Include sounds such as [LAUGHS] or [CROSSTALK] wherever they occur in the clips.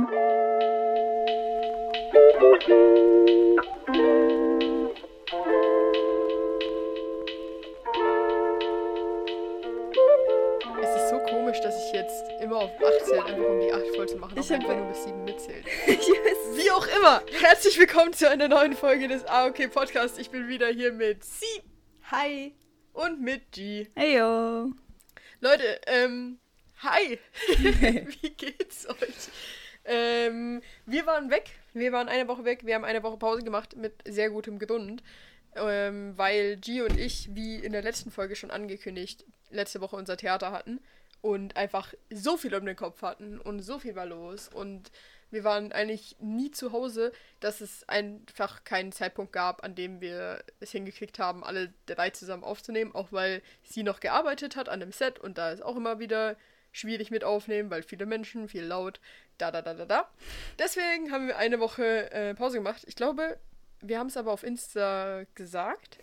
Es ist so komisch, dass ich jetzt immer auf 8 zähle, einfach um die 8 voll zu machen, Ich auch einfach nur bis 7 mitzählt. [LAUGHS] yes. Wie auch immer, herzlich willkommen zu einer neuen Folge des AOK Podcasts. Ich bin wieder hier mit Sie Hi. und mit G. Hey yo. Leute, ähm, hi. [LAUGHS] Wie geht's euch? Ähm, wir waren weg. Wir waren eine Woche weg. Wir haben eine Woche Pause gemacht mit sehr gutem Grund. Ähm, weil G und ich, wie in der letzten Folge schon angekündigt, letzte Woche unser Theater hatten und einfach so viel um den Kopf hatten und so viel war los und wir waren eigentlich nie zu Hause, dass es einfach keinen Zeitpunkt gab, an dem wir es hingekriegt haben, alle drei zusammen aufzunehmen, auch weil sie noch gearbeitet hat an dem Set und da ist auch immer wieder schwierig mit aufnehmen, weil viele Menschen, viel laut, da, da, da, da, da. Deswegen haben wir eine Woche äh, Pause gemacht. Ich glaube, wir haben es aber auf Insta gesagt.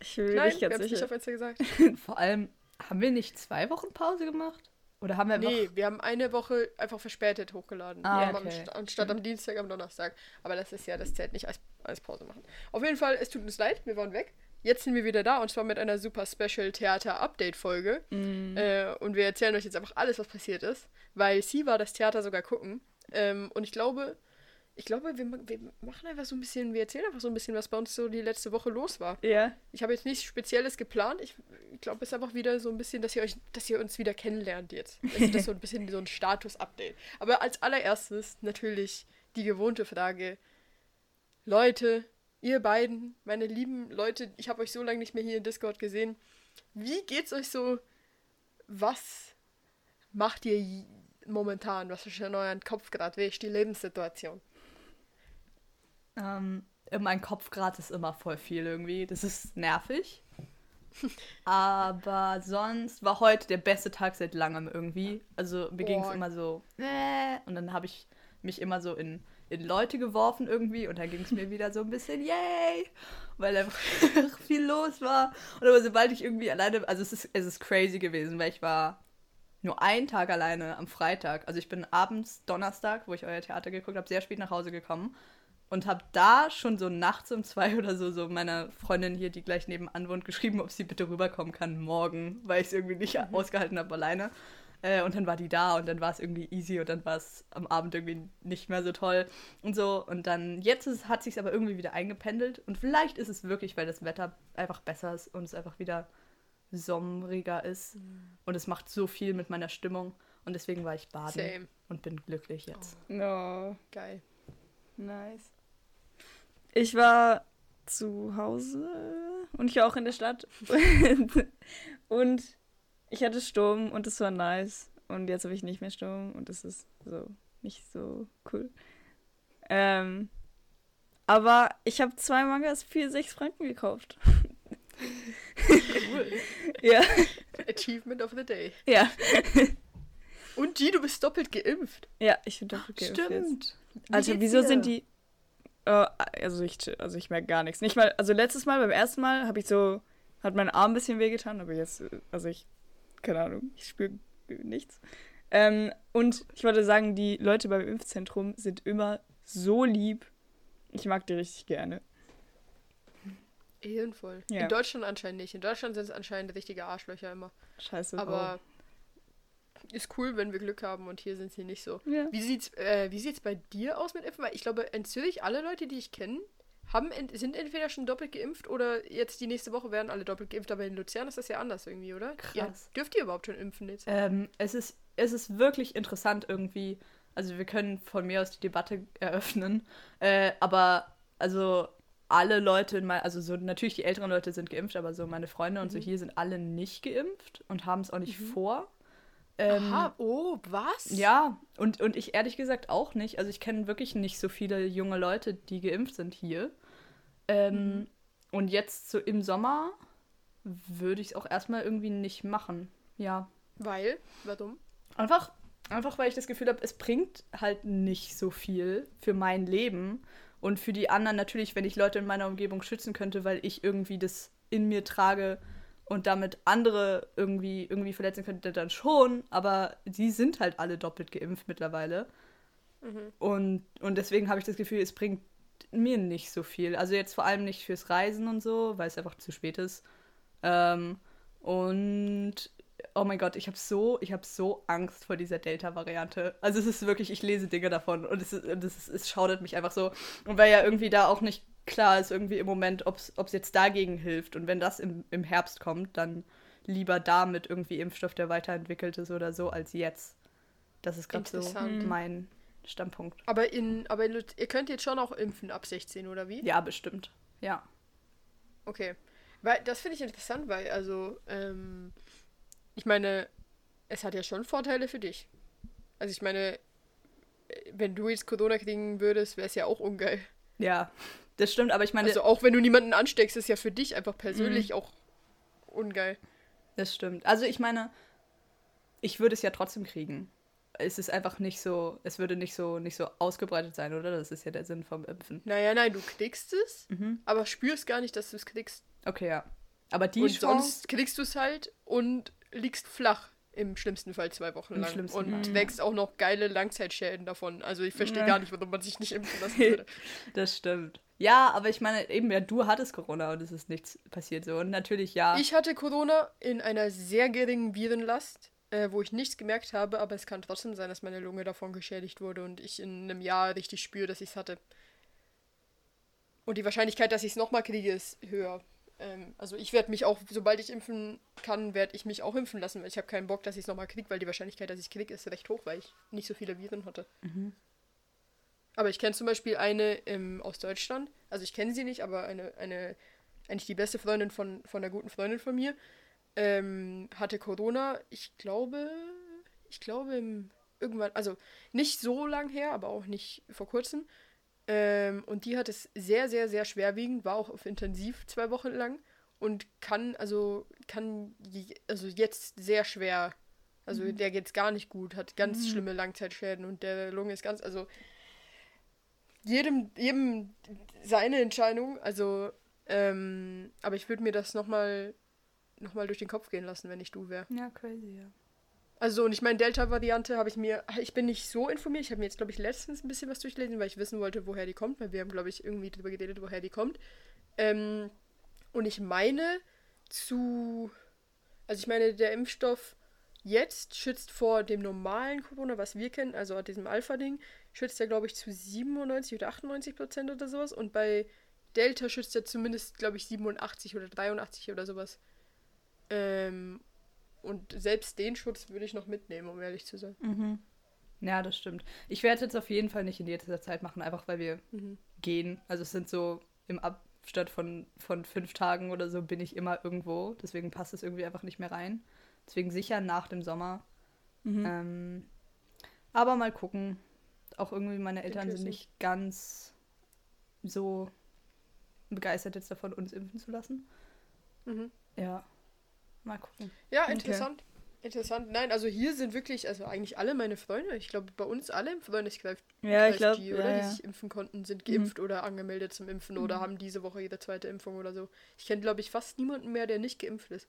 Ich bin Nein, nicht wir ganz haben es nicht auf Insta gesagt. [LAUGHS] Vor allem, haben wir nicht zwei Wochen Pause gemacht? Oder haben wir einfach. Nee, wir haben eine Woche einfach verspätet hochgeladen. Ah, Wir am okay. St- anstatt am Dienstag am Donnerstag. Aber das ist ja, das zählt nicht als, als Pause machen. Auf jeden Fall, es tut uns leid, wir waren weg. Jetzt sind wir wieder da und zwar mit einer super Special Theater Update Folge. Mhm. Äh, und wir erzählen euch jetzt einfach alles, was passiert ist. Weil sie war das Theater sogar gucken. Ähm, und ich glaube, ich glaube, wir, wir machen einfach so ein bisschen, wir erzählen einfach so ein bisschen, was bei uns so die letzte Woche los war. Ja. Ich habe jetzt nichts Spezielles geplant. Ich, ich glaube, es ist einfach wieder so ein bisschen, dass ihr euch, dass ihr uns wieder kennenlernt jetzt. [LAUGHS] Also das ist so ein bisschen so ein Status-Update. Aber als allererstes natürlich die gewohnte Frage. Leute, ihr beiden, meine lieben Leute, ich habe euch so lange nicht mehr hier in Discord gesehen. Wie geht's euch so? Was macht ihr momentan? Was ist in euren Kopf gerade? Wie ist die Lebenssituation? Ähm, mein Kopfgrad ist immer voll viel irgendwie. Das ist nervig. [LAUGHS] Aber sonst war heute der beste Tag seit langem irgendwie. Also mir ging es immer so. Äh, und dann habe ich mich immer so in, in Leute geworfen irgendwie. Und dann ging es mir wieder so ein bisschen yay. Weil einfach [LAUGHS] viel los war. Und aber sobald ich irgendwie alleine. Also es ist, es ist crazy gewesen, weil ich war nur einen Tag alleine am Freitag. Also ich bin abends Donnerstag, wo ich euer Theater geguckt habe, sehr spät nach Hause gekommen und habe da schon so nachts um zwei [LAUGHS] oder so so meiner Freundin hier, die gleich nebenan wohnt, geschrieben, ob sie bitte rüberkommen kann morgen, weil ich es irgendwie nicht ausgehalten habe alleine. Äh, und dann war die da und dann war es irgendwie easy und dann war es am Abend irgendwie nicht mehr so toll und so. Und dann, jetzt ist, hat sich aber irgendwie wieder eingependelt und vielleicht ist es wirklich, weil das Wetter einfach besser ist und es einfach wieder sommeriger ist und es macht so viel mit meiner Stimmung und deswegen war ich baden Same. und bin glücklich jetzt. No. Geil. Nice. Ich war zu Hause und ich war auch in der Stadt. [LAUGHS] und ich hatte Sturm und es war nice. Und jetzt habe ich nicht mehr Sturm und es ist so nicht so cool. Ähm, aber ich habe zwei Mangas für 6 Franken gekauft. Cool. [LAUGHS] Ja. Achievement of the Day. Ja. Und G, du bist doppelt geimpft. Ja, ich bin doppelt geimpft jetzt. Stimmt. Wie Also wieso dir? sind die. Äh, also ich also ich merke gar nichts. Nicht mal, also letztes Mal, beim ersten Mal, habe ich so, hat mein Arm ein bisschen wehgetan, aber jetzt, also ich, keine Ahnung, ich spüre nichts. Ähm, und ich wollte sagen, die Leute beim Impfzentrum sind immer so lieb. Ich mag die richtig gerne. Ehrenvoll. Ja. In Deutschland anscheinend nicht. In Deutschland sind es anscheinend richtige Arschlöcher immer. Scheiße. Aber ist cool, wenn wir Glück haben und hier sind sie nicht so. Ja. Wie sieht's, äh, wie sieht's bei dir aus mit Impfen? Weil ich glaube, in Zürich alle Leute, die ich kenne, haben sind entweder schon doppelt geimpft oder jetzt die nächste Woche werden alle doppelt geimpft. Aber in Luzern ist das ja anders irgendwie, oder? Krass. Ja, dürft ihr überhaupt schon impfen jetzt? Ähm, es, ist, es ist wirklich interessant irgendwie. Also wir können von mir aus die Debatte eröffnen. Äh, aber also alle Leute, in mein, also so natürlich die älteren Leute sind geimpft, aber so meine Freunde und so hier sind alle nicht geimpft und haben es auch nicht vor. Ähm, Aha, oh, was? Ja, und, und ich ehrlich gesagt auch nicht. Also ich kenne wirklich nicht so viele junge Leute, die geimpft sind hier. Ähm, Und jetzt so im Sommer würde ich es auch erstmal irgendwie nicht machen. Ja. Weil? Warum? Einfach, einfach weil ich das Gefühl habe, es bringt halt nicht so viel für mein Leben. Und für die anderen natürlich, wenn ich Leute in meiner Umgebung schützen könnte, weil ich irgendwie das in mir trage und damit andere irgendwie, irgendwie verletzen könnte, dann schon. Aber sie sind halt alle doppelt geimpft mittlerweile. Mhm. Und, und deswegen habe ich das Gefühl, es bringt mir nicht so viel. Also jetzt vor allem nicht fürs Reisen und so, weil es einfach zu spät ist. Ähm, und oh mein Gott, ich habe so, ich habe so Angst vor dieser Delta-Variante. Also es ist wirklich, ich lese Dinge davon und es, ist, es, ist, es schaudert mich einfach so. Und weil ja irgendwie da auch nicht klar ist, irgendwie im Moment, ob es jetzt dagegen hilft. Und wenn das im, im Herbst kommt, dann lieber damit irgendwie Impfstoff, der weiterentwickelt ist oder so, als jetzt. Das ist gerade so mein Standpunkt. Aber, in, aber in, ihr könnt jetzt schon auch impfen ab 16, oder wie? Ja, bestimmt. Ja. Okay. Weil das finde ich interessant, weil, also, ähm, ich meine, es hat ja schon Vorteile für dich. Also ich meine, wenn du jetzt Corona kriegen würdest, wäre es ja auch ungeil. Ja, das stimmt, aber ich meine, Also auch wenn du niemanden ansteckst, ist ja für dich einfach persönlich auch ungeil. das stimmt. Also ich meine, ich würde es ja trotzdem kriegen. Es ist einfach nicht so, es würde nicht so, nicht so ausgebreitet sein, oder? Das ist ja der Sinn vom Impfen. Naja, nein, du kriegst es, Mhm. aber spürst gar nicht, dass du es kriegst. Okay, ja. Aber die und Chance, sonst kriegst du es halt und liegst flach. Im schlimmsten Fall zwei Wochen Im lang. Und Fall. wächst auch noch geile Langzeitschäden davon. Also ich verstehe Ja. gar nicht, warum man sich nicht impfen lassen würde. [LAUGHS] das stimmt. Ja, aber ich meine, eben, ja, du hattest Corona und es ist nichts passiert so. Und natürlich, ja. Ich hatte Corona in einer sehr geringen Virenlast, äh, wo ich nichts gemerkt habe, aber es kann trotzdem sein, dass meine Lunge davon geschädigt wurde und ich in einem Jahr richtig spüre, dass ich es hatte. Und die Wahrscheinlichkeit, dass ich es nochmal kriege, ist höher. Ähm, also ich werde mich auch, sobald ich impfen kann, werde ich mich auch impfen lassen, weil ich habe keinen Bock, dass ich es nochmal kriege, weil die Wahrscheinlichkeit, dass ich es kriege, ist recht hoch, weil ich nicht so viele Viren hatte. Aber ich kenne zum Beispiel eine ähm, aus Deutschland, also ich kenne sie nicht, aber eine, eine, eigentlich die beste Freundin von, von einer guten Freundin von mir, ähm, hatte Corona, ich glaube, ich glaube irgendwann, also nicht so lang her, aber auch nicht vor kurzem. Ähm, und die hat es sehr, sehr, sehr schwerwiegend, war auch auf Intensiv zwei Wochen lang und kann, also, kann, also jetzt sehr schwer, also der geht's gar nicht gut, hat ganz schlimme Langzeitschäden und der Lunge ist ganz, also jedem, jedem seine Entscheidung, also, ähm, aber ich würde mir das nochmal noch mal durch den Kopf gehen lassen, wenn ich du wäre. ja, crazy, ja. Also, und ich meine, Delta-Variante habe ich mir, ich bin nicht so informiert. Ich habe mir jetzt, glaube ich, letztens ein bisschen was durchgelesen, weil ich wissen wollte, woher die kommt, weil wir haben, glaube ich, irgendwie darüber geredet, woher die kommt. Ähm, und ich meine zu, also ich meine, der Impfstoff jetzt schützt vor dem normalen Corona, was wir kennen, also diesem Alpha-Ding, schützt er, glaube ich, zu 97 oder 98 Prozent oder sowas. Und bei Delta schützt er zumindest, glaube ich, 87 oder 83 oder sowas. Ähm, und selbst den Schutz würde ich noch mitnehmen, um ehrlich zu sein. Mhm. Ja, das stimmt. Ich werde jetzt auf jeden Fall nicht in jeder Zeit machen, einfach weil wir Mhm. gehen. Also es sind so im Abstand von, von fünf Tagen oder so bin ich immer irgendwo. Deswegen passt es irgendwie einfach nicht mehr rein. Deswegen sicher nach dem Sommer. Mhm. Ähm, aber mal gucken. Auch irgendwie meine Eltern sind nicht ganz so begeistert jetzt davon, uns impfen zu lassen. Mhm. Ja. Mal gucken. Ja, Okay. interessant. Interessant. Nein, also hier sind wirklich, also eigentlich alle meine Freunde, ich glaube, bei uns alle im Freundeskreis, Ja, ich glaube, die, ja, oder, die ja. sich impfen konnten, sind geimpft oder angemeldet zum Impfen oder haben diese Woche ihre zweite Impfung oder so. Ich kenne, glaube ich, fast niemanden mehr, der nicht geimpft ist.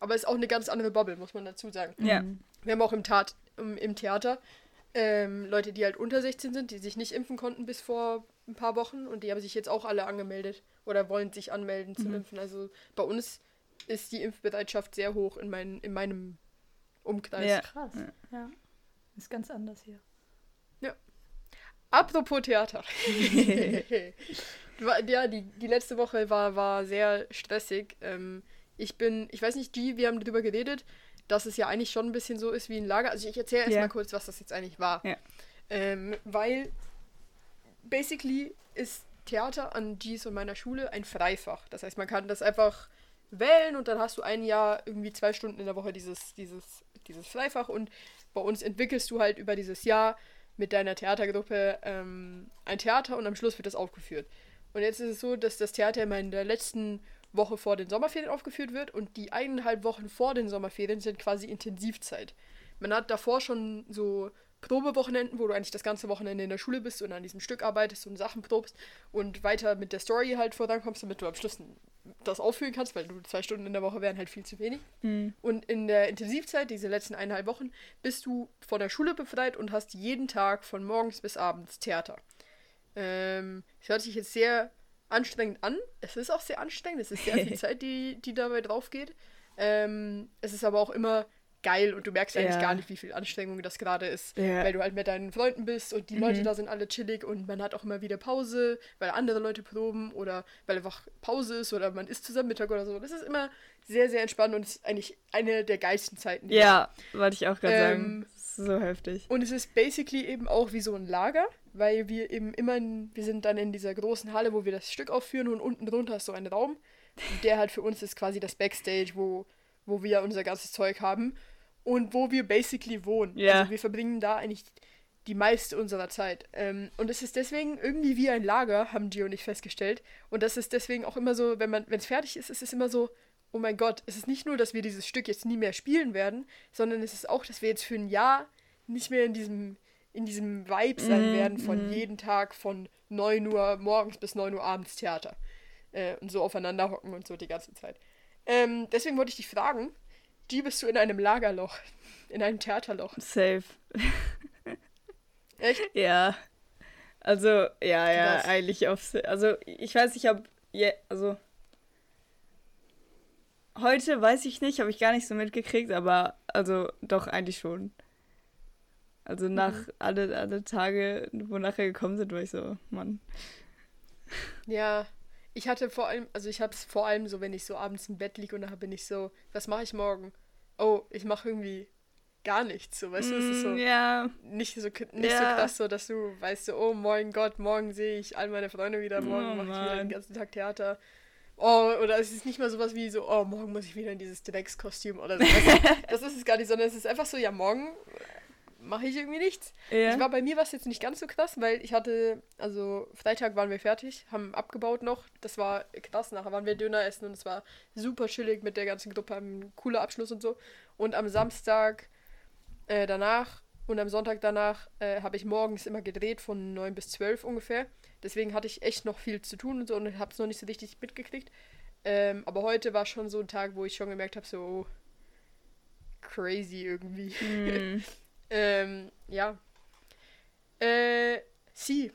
Aber es ist auch eine ganz andere Bubble, muss man dazu sagen. Ja. Mhm. Wir haben auch im, Tat, im, im Theater ähm, Leute, die halt unter 16 sind, die sich nicht impfen konnten bis vor ein paar Wochen und die haben sich jetzt auch alle angemeldet oder wollen sich anmelden zum Impfen. Also bei uns ist die Impfbereitschaft sehr hoch in, mein, in meinem Umkreis. Ja. Krass. Ja. Ist ganz anders hier. Apropos Theater. [LAUGHS] Ja, die, die letzte Woche war, war sehr stressig. Ähm, ich bin, ich weiß nicht, G, wir haben darüber geredet, dass es ja eigentlich schon ein bisschen so ist wie ein Lager. Also ich erzähle erst Ja. mal kurz, was das jetzt eigentlich war. Ja. Ähm, weil basically ist Theater an G's und meiner Schule ein Freifach. Das heißt, man kann das einfach wählen und dann hast du ein Jahr irgendwie zwei Stunden in der Woche dieses, dieses, dieses Freifach und bei uns entwickelst du halt über dieses Jahr mit deiner Theatergruppe ähm, ein Theater und am Schluss wird das aufgeführt. Und jetzt ist es so, dass das Theater immer in der letzten Woche vor den Sommerferien aufgeführt wird und die eineinhalb Wochen vor den Sommerferien sind quasi Intensivzeit. Man hat davor schon so Probewochenenden, wo du eigentlich das ganze Wochenende in der Schule bist und an diesem Stück arbeitest und Sachen probst und weiter mit der Story halt vorankommst, damit du am Schluss ein das aufführen kannst, weil du zwei Stunden in der Woche wären halt viel zu wenig. Hm. Und in der Intensivzeit, diese letzten eineinhalb Wochen, bist du von der Schule befreit und hast jeden Tag von morgens bis abends Theater. Ähm, das hört sich jetzt sehr anstrengend an. Es ist auch sehr anstrengend. Es ist sehr [LAUGHS] viel Zeit, die, die dabei drauf geht. Ähm, es ist aber auch immer geil und du merkst eigentlich Ja. gar nicht, wie viel Anstrengung das gerade ist, Ja. weil du halt mit deinen Freunden bist und die Leute Mhm. da sind alle chillig und man hat auch immer wieder Pause, weil andere Leute proben oder weil einfach Pause ist oder man isst zusammen Mittag oder so. Das ist immer sehr, sehr entspannt und ist eigentlich eine der geilsten Zeiten. Ja, wollte ich auch gerade Ähm, sagen. So heftig. und es ist basically eben auch wie so ein Lager, weil wir eben immer, in, wir sind dann in dieser großen Halle, wo wir das Stück aufführen und unten drunter ist so ein Raum, der halt für uns ist quasi das Backstage, wo, wo wir unser ganzes Zeug haben und wo wir basically wohnen. Ja. Also wir verbringen da eigentlich die meiste unserer Zeit. Ähm, und es ist deswegen irgendwie wie ein Lager, haben Gio und ich festgestellt. Und das ist deswegen auch immer so, wenn man, wenn es fertig ist, ist es immer so, oh mein Gott, es ist nicht nur, dass wir dieses Stück jetzt nie mehr spielen werden, sondern es ist auch, dass wir jetzt für ein Jahr nicht mehr in diesem, in diesem Vibe sein Mhm, werden von mhm. jeden Tag von 9 Uhr morgens bis 9 Uhr abends Theater. Äh, und so aufeinander hocken und so die ganze Zeit. Ähm, deswegen wollte ich dich fragen, die bist du in einem Lagerloch, in einem Theaterloch. Safe. Echt? Ja. Also, ja, ja, Was? eigentlich aufs. Also, ich weiß nicht, ob. Je, also. Heute weiß ich nicht, habe ich gar nicht so mitgekriegt, aber also doch eigentlich schon. Also nach alle, alle Tage, wo nachher gekommen sind, war ich so, Mann. Ja, ich hatte vor allem, also ich hab's vor allem so, wenn ich so abends im Bett liege und nachher bin ich so, was mache ich morgen? Oh, ich mache irgendwie gar nichts, so, weißt du, es ist so Mm, Ja, nicht so nicht so Ja. krass so, dass du weißt so, oh mein Gott, morgen sehe ich all meine Freunde wieder, morgen Oh mache ich wieder den ganzen Tag Theater. Oh, oder es ist nicht mal sowas wie so, oh, morgen muss ich wieder in dieses Dreckskostüm oder so. [LAUGHS] Das ist es gar nicht, sondern es ist einfach so, ja, morgen mache ich irgendwie nichts. ja. Ich war bei mir war es jetzt nicht ganz so krass, weil ich hatte, also Freitag waren wir fertig, haben abgebaut noch. Das war krass. Nachher waren wir Döner essen und es war super chillig mit der ganzen Gruppe, ein cooler Abschluss und so. Und am Samstag äh, danach und am Sonntag danach äh, habe ich morgens immer gedreht von 9 bis 12 ungefähr. Deswegen hatte ich echt noch viel zu tun und so und habe es noch nicht so richtig mitgekriegt. Ähm, aber heute war schon so ein Tag, wo ich schon gemerkt habe, so oh, crazy irgendwie. Mm, [LAUGHS] Ähm, ja. Äh, Sie,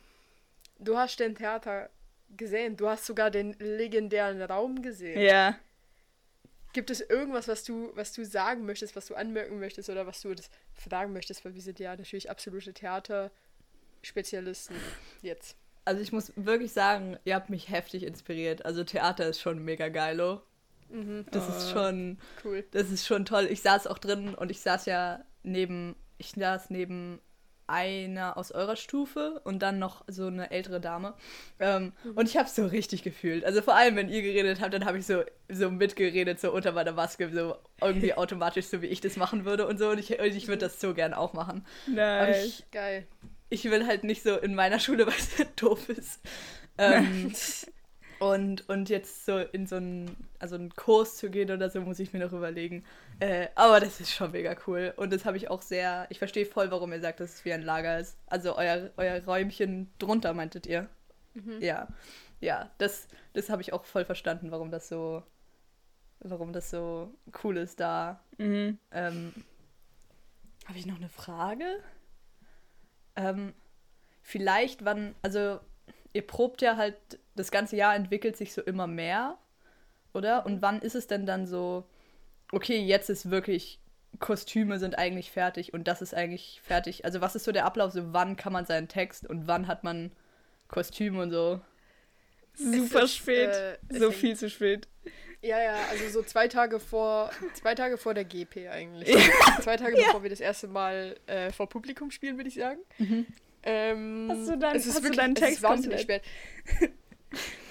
du hast den Theater gesehen. Du hast sogar den legendären Raum gesehen. ja. Gibt es irgendwas, was du, was du sagen möchtest, was du anmerken möchtest oder was du das fragen möchtest? Weil wir sind ja natürlich absolute Theaterspezialisten jetzt. Also ich muss wirklich sagen, ihr habt mich heftig inspiriert. Also Theater ist schon mega geilo. Mhm, Das ist Oh. schon, cool. das ist schon toll. Ich saß auch drin und ich saß ja neben, ich saß neben einer aus eurer Stufe und dann noch so eine ältere Dame. Ähm, Und ich habe so richtig gefühlt. Also vor allem, wenn ihr geredet habt, dann habe ich so, so mitgeredet, so unter meiner Maske, so irgendwie [LAUGHS] automatisch, so wie ich das machen würde und so. Und ich, ich würde das so gern auch machen. Aber Nice. ich, Geil. ich will halt nicht so in meiner Schule, weil es [LAUGHS] doof ist. Ähm, [LAUGHS] und, und jetzt so in so einen, also einen Kurs zu gehen oder so, muss ich mir noch überlegen. Äh, aber das ist schon mega cool. Und das habe ich auch sehr, ich verstehe voll, warum ihr sagt, dass es wie ein Lager ist. Also euer, euer Räumchen drunter, meintet ihr? Ja. Ja, das, das habe ich auch voll verstanden, warum das so, warum das so cool ist da. Mhm. Ähm, Habe ich noch eine Frage? Ähm, vielleicht, wann, also ihr probt ja halt, das ganze Jahr entwickelt sich so immer mehr, oder? Und wann ist es denn dann so, okay, jetzt ist wirklich, Kostüme sind eigentlich fertig und das ist eigentlich fertig. Also was ist so der Ablauf, so wann kann man seinen Text und wann hat man Kostüme und so? Super ist, spät. äh, so viel zu spät. Ja, ja, also so zwei Tage vor, zwei Tage vor der GP eigentlich. Zwei Tage bevor wir das erste Mal äh, vor Publikum spielen, würde ich sagen. Ähm, Hast du dein- es ist hast du wirklich, deinen es ist Text wahnsinnig komplett? spät.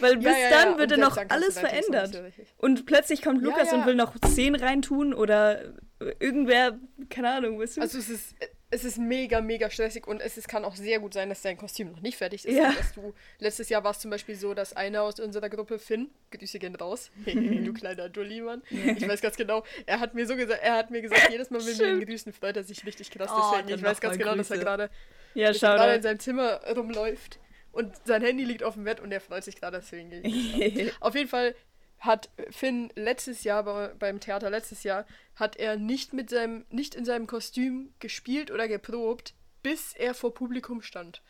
Weil bis Ja, ja, dann ja, wird dann noch dann alles verändert. Und plötzlich kommt Ja, Lukas ja. und will noch Szenen reintun oder irgendwer, keine Ahnung, weißt du? Also es ist, es ist mega, mega stressig und es ist, kann auch sehr gut sein, dass dein Kostüm noch nicht fertig ist. Ja. Dass du, letztes Jahr war es zum Beispiel so, dass einer aus unserer Gruppe, Finn, Grüße gehen raus, [LAUGHS] du kleiner Dulli, Mann. Ich weiß ganz genau, er hat mir so gesagt, er hat mir gesagt, jedes Mal, wenn wir ihn grüßen, freut er sich richtig krass. Oh, Deswegen, ich weiß ganz genau, dass er Grüße. gerade ja, dass er gerade in da. seinem Zimmer rumläuft und sein Handy liegt auf dem Bett und er freut sich gerade deswegen. Auf jeden Fall, hat Finn letztes Jahr bei, beim Theater letztes Jahr hat er nicht mit seinem nicht in seinem Kostüm gespielt oder geprobt, bis er vor Publikum stand.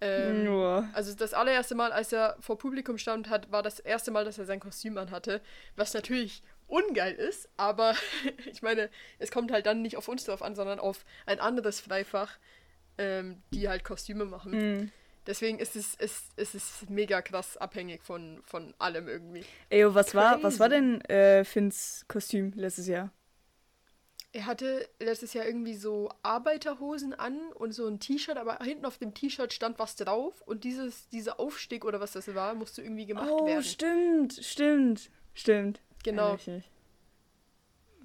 Ähm, Nur. also das allererste Mal, als er vor Publikum stand, hat, war das erste Mal, dass er sein Kostüm anhatte, was natürlich ungeil ist, aber [LAUGHS] ich meine, es kommt halt dann nicht auf uns drauf an, sondern auf ein anderes Freifach, ähm, die halt Kostüme machen. Mhm. Deswegen ist es, es, es ist mega krass abhängig von, von allem irgendwie. Ey, oh, was war, was war denn äh, Finns Kostüm letztes Jahr? Er hatte letztes Jahr irgendwie so Arbeiterhosen an und so ein T-Shirt, aber hinten auf dem T-Shirt stand was drauf und dieses, dieser Aufstieg oder was das war, musste irgendwie gemacht oh, werden. stimmt, stimmt, stimmt. Genau. Mich.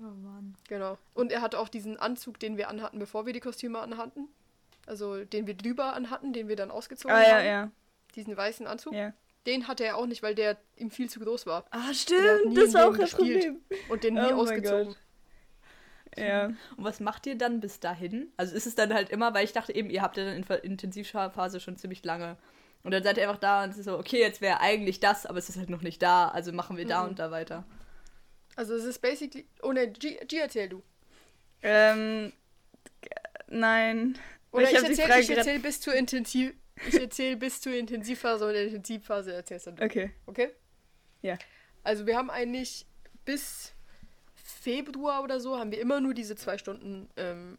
Oh Mann. Genau. Und er hatte auch diesen Anzug, den wir anhatten, bevor wir die Kostüme anhatten. Also den wir drüber anhatten, den wir dann ausgezogen Ah, ja, haben. ja. Diesen weißen Anzug. ja. Den hatte er auch nicht, weil der ihm viel zu groß war. Ah, stimmt, das war auch das gespielt. Problem. Und den nie Oh ausgezogen. Ja. Und was macht ihr dann bis dahin? Also ist es dann halt immer, weil ich dachte eben, ihr habt ja dann in der Intensivphase schon ziemlich lange. Und dann seid ihr einfach da und es ist so, okay, jetzt wäre eigentlich das, aber es ist halt noch nicht da, also machen wir da Mhm. und da weiter. Also es ist basically. Oh ne, G, G erzähl du. Ähm, nein. Oder Ich ich, die erzähl, bis zur Intensiv. Ich erzähl bis zur Intensivphase und in der Intensivphase erzählst dann du. Okay. Okay? Ja. Also wir haben eigentlich bis Februar oder so haben wir immer nur diese zwei Stunden ähm,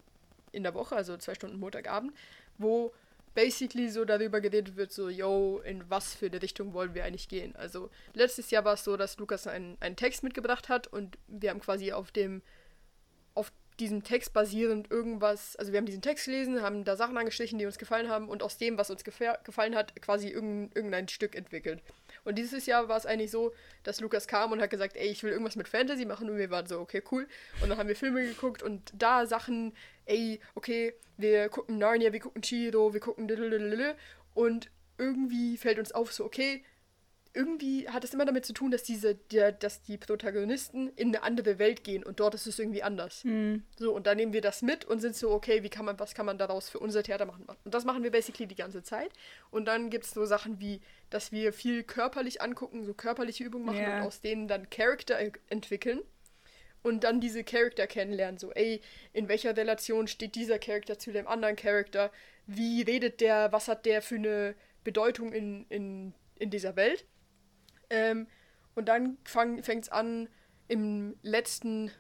in der Woche, also zwei Stunden Montagabend, wo basically so darüber geredet wird, so, yo, in was für eine Richtung wollen wir eigentlich gehen. Also letztes Jahr war es so, dass Lukas einen, einen Text mitgebracht hat und wir haben quasi auf dem, diesem Text basierend irgendwas, also wir haben diesen Text gelesen, haben da Sachen angestrichen, die uns gefallen haben und aus dem, was uns gefa- gefallen hat, quasi irgendein, Stück entwickelt. Und dieses Jahr war es eigentlich so, dass Lukas kam und hat gesagt, ey, ich will irgendwas mit Fantasy machen und wir waren so, okay, cool. Und dann haben wir Filme geguckt und da Sachen, ey, okay, wir gucken Narnia, wir gucken Chiro, wir gucken und irgendwie fällt uns auf, so, okay, irgendwie hat es immer damit zu tun, dass diese, der, dass die Protagonisten in eine andere Welt gehen und dort ist es irgendwie anders. Hm. So, und dann nehmen wir das mit und sind so, okay, wie kann man, was kann man daraus für unser Theater machen? Und das machen wir basically die ganze Zeit. Und dann gibt es so Sachen wie, dass wir viel körperlich angucken, so körperliche Übungen machen Ja. und aus denen dann Charakter entwickeln. Und dann diese Charakter kennenlernen, so, ey, in welcher Relation steht dieser Charakter zu dem anderen Charakter? Wie redet der? Was hat der für eine Bedeutung in, in, in dieser Welt? Ähm, und dann fängt es an, im letzten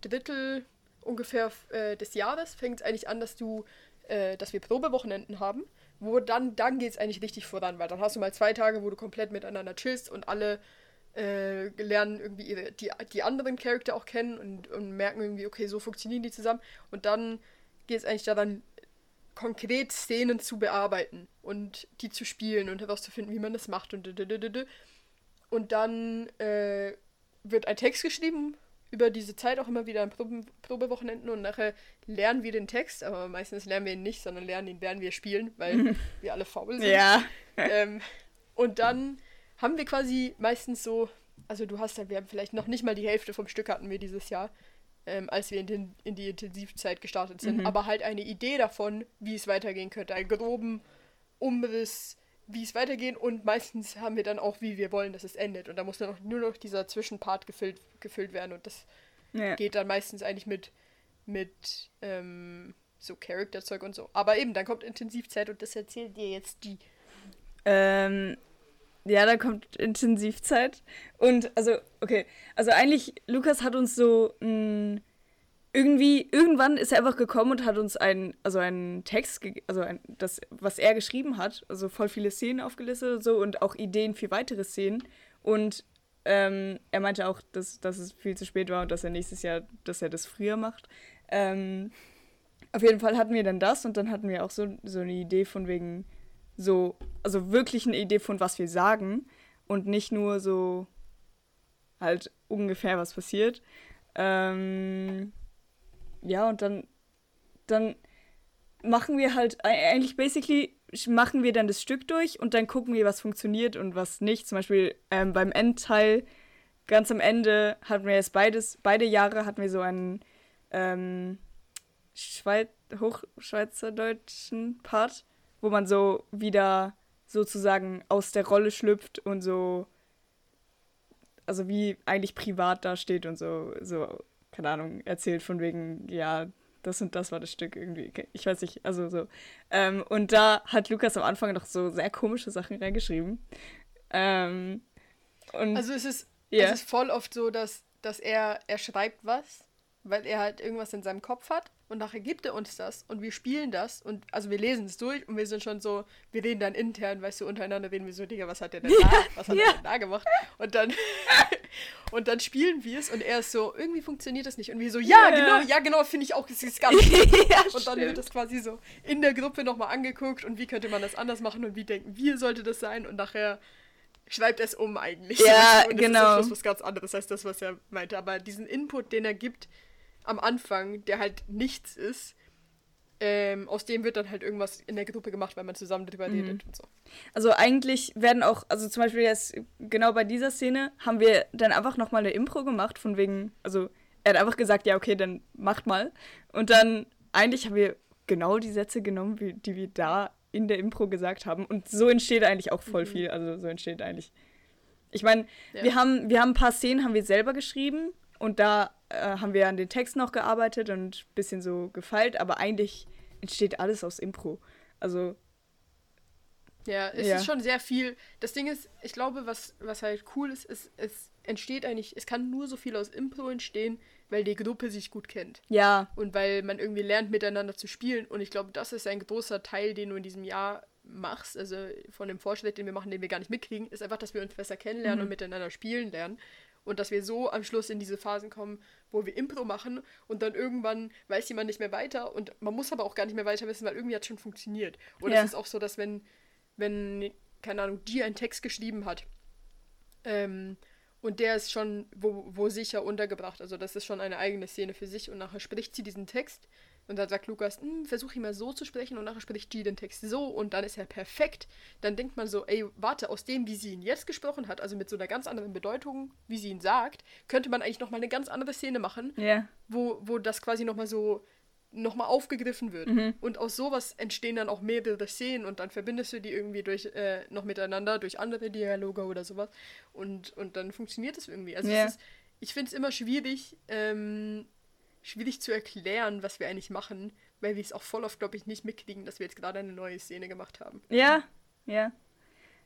Drittel ungefähr äh, des Jahres fängt es eigentlich an, dass du, äh, dass wir Probewochenenden haben, wo dann, dann geht es eigentlich richtig voran, weil dann hast du mal zwei Tage, wo du komplett miteinander chillst und alle äh, lernen irgendwie ihre, die, die anderen Charakter auch kennen und, und merken irgendwie, okay, so funktionieren die zusammen. Und dann geht es eigentlich daran, konkret Szenen zu bearbeiten und die zu spielen und herauszufinden, wie man das macht und dödödödö. Und dann äh, wird ein Text geschrieben über diese Zeit auch immer wieder an Proben, Probewochenenden und nachher lernen wir den Text, aber meistens lernen wir ihn nicht, sondern lernen ihn, während wir spielen, weil [LAUGHS] wir alle faul sind. Ja. [LAUGHS] Ähm, und dann haben wir quasi meistens so, also du hast halt, wir haben vielleicht noch nicht mal die Hälfte vom Stück hatten wir dieses Jahr, ähm, als wir in, den, in die Intensivzeit gestartet sind, Mhm. aber halt eine Idee davon, wie es weitergehen könnte, einen groben Umriss, wie es weitergehen und meistens haben wir dann auch, wie wir wollen, dass es endet und da muss dann noch, nur noch dieser Zwischenpart gefüllt, gefüllt werden und das ja. geht dann meistens eigentlich mit, mit ähm, so Charakterzeug und so. Aber eben, dann kommt Intensivzeit und das erzählt dir jetzt die. Ähm, ja, da kommt Intensivzeit. Und also, okay, also eigentlich, Lukas hat uns so mh, irgendwie, irgendwann ist er einfach gekommen und hat uns einen, also einen Text, also ein, das, was er geschrieben hat, also voll viele Szenen aufgelistet und so und auch Ideen für weitere Szenen. Und ähm, er meinte auch, dass, dass es viel zu spät war und dass er nächstes Jahr, dass er das früher macht. Ähm, auf jeden Fall hatten wir dann das und dann hatten wir auch so, so eine Idee von wegen, so, also wirklich eine Idee von was wir sagen und nicht nur so halt ungefähr was passiert. Ähm, ja, und dann, dann machen wir halt, e- eigentlich basically machen wir dann das Stück durch und dann gucken wir, was funktioniert und was nicht. Zum Beispiel ähm, beim Endteil, ganz am Ende hatten wir jetzt beides, beide Jahre hatten wir so einen ähm, Schweiz, Hochschweizerdeutschen Part, wo man so wieder sozusagen aus der Rolle schlüpft und so also wie eigentlich privat da steht und so, so, keine Ahnung, erzählt von wegen, ja, das und das war das Stück irgendwie. Ich weiß nicht, also so. Ähm, und da hat Lukas am Anfang noch so sehr komische Sachen reingeschrieben. Ähm, und Also es ist, Ja. es ist voll oft so, dass, dass er, er schreibt was, weil er halt irgendwas in seinem Kopf hat und nachher gibt er uns das und wir spielen das und also wir lesen es durch und wir sind schon so, wir reden dann intern, weißt du, untereinander reden wir so, Digga, was hat der denn [LAUGHS] da, was hat Ja. er denn da gemacht? Und dann [LAUGHS] und dann spielen wir es und er ist so, irgendwie funktioniert das nicht und wir so, ja, Ja. genau, ja, genau, finde ich auch, das ist ganz [LAUGHS] ja, und dann wird das quasi so in der Gruppe nochmal angeguckt und wie könnte man das anders machen und wie denken wir, sollte das sein und nachher schreibt er es um eigentlich. Ja, und das genau. Ist am Schluss was ganz anderes als das, was er meinte. Aber diesen Input, den er gibt am Anfang, der halt nichts ist, ähm, aus dem wird dann halt irgendwas in der Gruppe gemacht, weil man zusammen drüber Mhm. redet und so. Also eigentlich werden auch, also zum Beispiel jetzt genau bei dieser Szene haben wir dann einfach nochmal eine Impro gemacht, von wegen, also er hat einfach gesagt, ja, okay, dann macht mal. Und dann eigentlich haben wir genau die Sätze genommen, wie, die wir da in der Impro gesagt haben. Und so entsteht eigentlich auch voll viel. Also so entsteht eigentlich. Ich meine, Ja. wir, haben, wir haben ein paar Szenen haben wir selber geschrieben und da äh, haben wir an den Text noch gearbeitet und ein bisschen so gefeilt, aber eigentlich entsteht alles aus Impro. Also, Ja, es Ja. ist schon sehr viel. Das Ding ist, ich glaube, was, was halt cool ist, ist, es entsteht eigentlich, es kann nur so viel aus Impro entstehen, weil die Gruppe sich gut kennt. ja, und weil man irgendwie lernt, miteinander zu spielen. Und ich glaube, das ist ein großer Teil, den du in diesem Jahr machst, also von dem Fortschritt, den wir machen, den wir gar nicht mitkriegen, ist einfach, dass wir uns besser kennenlernen Mhm. und miteinander spielen lernen. Und dass wir so am Schluss in diese Phasen kommen, wo wir Impro machen und dann irgendwann weiß jemand nicht mehr weiter und man muss aber auch gar nicht mehr weiter wissen, weil irgendwie hat es schon funktioniert. Und Ja. es ist auch so, dass wenn, wenn, keine Ahnung, G einen Text geschrieben hat, ähm, und der ist schon wo, wo sicher untergebracht. Also das ist schon eine eigene Szene für sich. Und nachher spricht sie diesen Text. Und dann sagt Lukas, "Hm, versuch ihn mal so zu sprechen. Und nachher spricht G den Text so. Und dann ist er perfekt. Dann denkt man so, ey, warte, aus dem, wie sie ihn jetzt gesprochen hat, also mit so einer ganz anderen Bedeutung, wie sie ihn sagt, könnte man eigentlich nochmal eine ganz andere Szene machen, ja. wo, wo das quasi nochmal so nochmal aufgegriffen wird. Mhm. Und aus sowas entstehen dann auch mehrere Szenen und dann verbindest du die irgendwie durch äh, noch miteinander, durch andere Dialoge oder sowas. Und, und dann funktioniert es irgendwie. Also es ist, ich finde es immer schwierig, ähm, schwierig zu erklären, was wir eigentlich machen, weil wir es auch voll oft, glaube ich, nicht mitkriegen, dass wir jetzt gerade eine neue Szene gemacht haben. Ja, ja.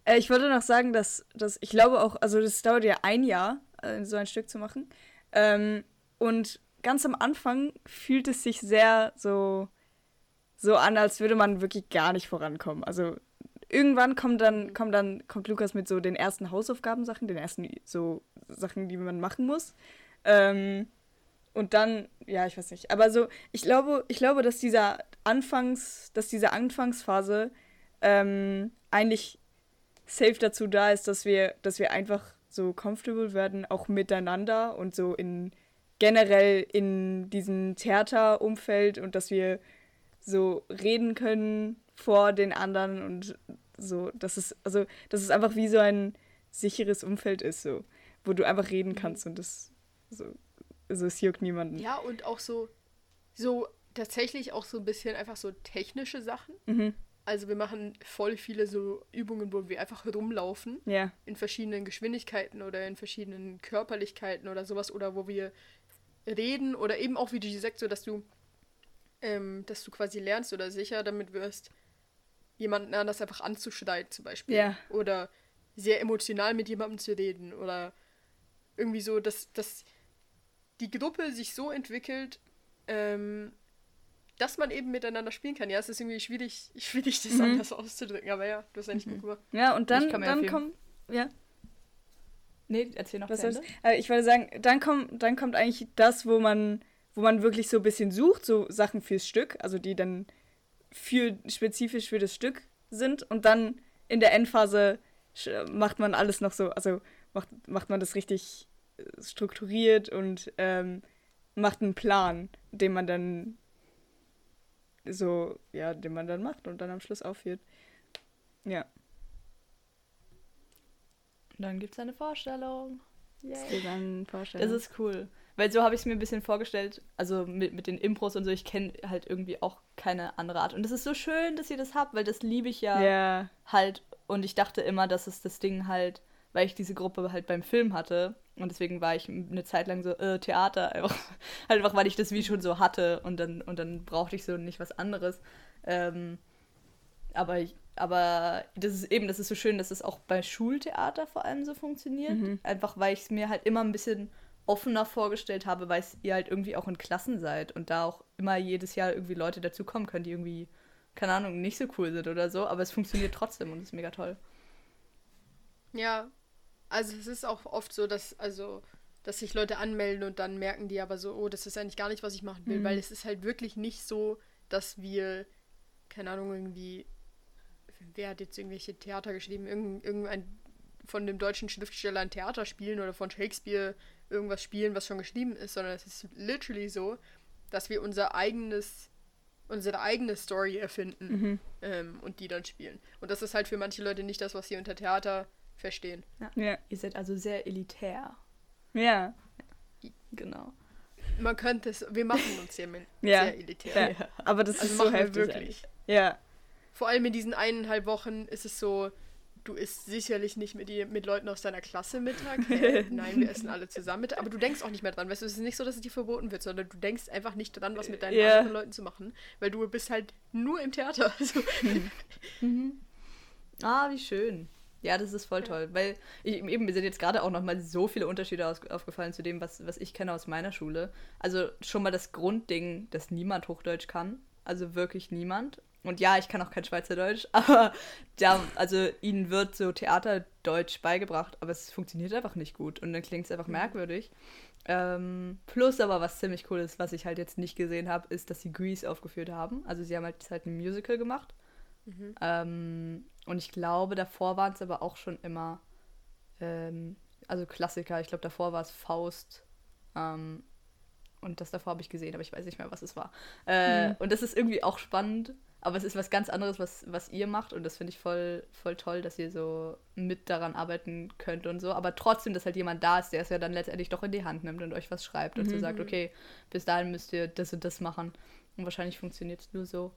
Äh, ich wollte noch sagen, dass, dass ich glaube auch, also das dauert ja ein Jahr, äh, so ein Stück zu machen. Ähm, und ganz am Anfang fühlt es sich sehr so, so an, als würde man wirklich gar nicht vorankommen. Also irgendwann kommt dann, kommt dann, kommt Lukas mit so den ersten Hausaufgabensachen, den ersten so Sachen, die man machen muss. Ähm, und dann, ja, ich weiß nicht. Aber so, ich glaube, ich glaube, dass dieser Anfangs, dass diese Anfangsphase ähm, eigentlich safe dazu da ist, dass wir, dass wir einfach so comfortable werden, auch miteinander und so in generell in diesem Theaterumfeld und dass wir so reden können vor den anderen und so, dass es, also, dass es einfach wie so ein sicheres Umfeld ist, so, wo du einfach reden kannst und das so, also es juckt niemanden. Ja, und auch so, so tatsächlich auch so ein bisschen einfach so technische Sachen. Mhm. Also wir machen voll viele so Übungen, wo wir einfach rumlaufen. Ja. in verschiedenen Geschwindigkeiten oder in verschiedenen Körperlichkeiten oder sowas oder wo wir reden oder eben auch wie du sagst, so dass du ähm, dass du quasi lernst oder sicher damit wirst, jemanden anders einfach anzuschreien zum Beispiel Ja. oder sehr emotional mit jemandem zu reden oder irgendwie so, dass, dass die Gruppe sich so entwickelt, ähm, dass man eben miteinander spielen kann. Ja, es ist irgendwie schwierig, [LAUGHS] schwierig das Mhm. anders auszudrücken, aber ja, du hast eigentlich gut gemacht. Ja, und dann, dann kommt, ja, Nee, erzähl noch was zu. Äh, ich wollte sagen, dann kommt, dann kommt eigentlich das, wo man, wo man wirklich so ein bisschen sucht, so Sachen fürs Stück, also die dann für, spezifisch für das Stück sind und dann in der Endphase macht man alles noch so, also macht, macht man das richtig strukturiert und ähm, macht einen Plan, den man dann so, ja, den man dann macht und dann am Schluss aufführt. Ja, Und dann gibt's eine Vorstellung. Yay. Das ist cool. Weil so habe ich es mir ein bisschen vorgestellt, also mit, mit den Impros und so, ich kenne halt irgendwie auch keine andere Art. Und es ist so schön, dass ihr das habt, weil das liebe ich ja ja, halt. Und ich dachte immer, dass es das Ding halt, weil ich diese Gruppe halt beim Film hatte. Und deswegen war ich eine Zeit lang so, äh, Theater, einfach, [LAUGHS] halt einfach, weil ich das wie schon so hatte und dann, und dann brauchte ich so nicht was anderes. Ähm, aber ich, aber das ist eben, das ist so schön, dass es auch bei Schultheater vor allem so funktioniert. Mhm. Einfach weil ich es mir halt immer ein bisschen offener vorgestellt habe, weil ihr halt irgendwie auch in Klassen seid und da auch immer jedes Jahr irgendwie Leute dazukommen können, die irgendwie, keine Ahnung, nicht so cool sind oder so, aber es funktioniert trotzdem und ist mega toll. Ja, also es ist auch oft so, dass, also, dass sich Leute anmelden und dann merken die aber so, oh, das ist eigentlich gar nicht, was ich machen will, Mhm. weil es ist halt wirklich nicht so, dass wir, keine Ahnung, irgendwie, wer hat jetzt irgendwelche Theater geschrieben, Irgend, irgendein von dem deutschen Schriftsteller ein Theater spielen oder von Shakespeare irgendwas spielen, was schon geschrieben ist, sondern es ist literally so, dass wir unser eigenes, unsere eigene Story erfinden Mhm. ähm, und die dann spielen. Und das ist halt für manche Leute nicht das, was sie unter Theater verstehen. Ja. Ihr seid also sehr elitär. Ja. Genau. Man könnte es, wir machen uns hier mit [LAUGHS] Ja. sehr elitär. ja. Aber das Also ist so heftig. wirklich. Ja. Vor allem in diesen eineinhalb Wochen ist es so, du isst sicherlich nicht mit, dir, mit Leuten aus deiner Klasse Mittag. [LAUGHS] Nein, wir essen alle zusammen mit. Aber du denkst auch nicht mehr dran. Weißt du, es ist nicht so, dass es dir verboten wird, sondern du denkst einfach nicht dran, was mit deinen Ja. anderen Leuten zu machen. Weil du bist halt nur im Theater. [LAUGHS] Also, Ah, wie schön. Ja, das ist voll toll, weil ich, eben mir sind jetzt gerade auch noch mal so viele Unterschiede aus, aufgefallen zu dem, was, was ich kenne aus meiner Schule. Also schon mal das Grundding, dass niemand Hochdeutsch kann, also wirklich niemand. Und ja, ich kann auch kein Schweizerdeutsch, [LAUGHS] aber ja, also ihnen wird so Theaterdeutsch beigebracht, aber es funktioniert einfach nicht gut und dann klingt es einfach merkwürdig. Ähm, plus aber was ziemlich cool ist, was ich halt jetzt nicht gesehen habe, ist, dass sie Grease aufgeführt haben. Also sie haben halt, halt ein Musical gemacht. Ähm, und ich glaube, davor waren es aber auch schon immer, ähm, also Klassiker. Ich glaube, davor war es Faust. Ähm, und das davor habe ich gesehen, aber ich weiß nicht mehr, was es war. Äh, Und das ist irgendwie auch spannend, aber es ist was ganz anderes, was, was ihr macht. Und das finde ich voll, voll toll, dass ihr so mit daran arbeiten könnt und so. Aber trotzdem, dass halt jemand da ist, der es ja dann letztendlich doch in die Hand nimmt und euch was schreibt und so sagt, okay, bis dahin müsst ihr das und das machen. Und wahrscheinlich funktioniert es nur so.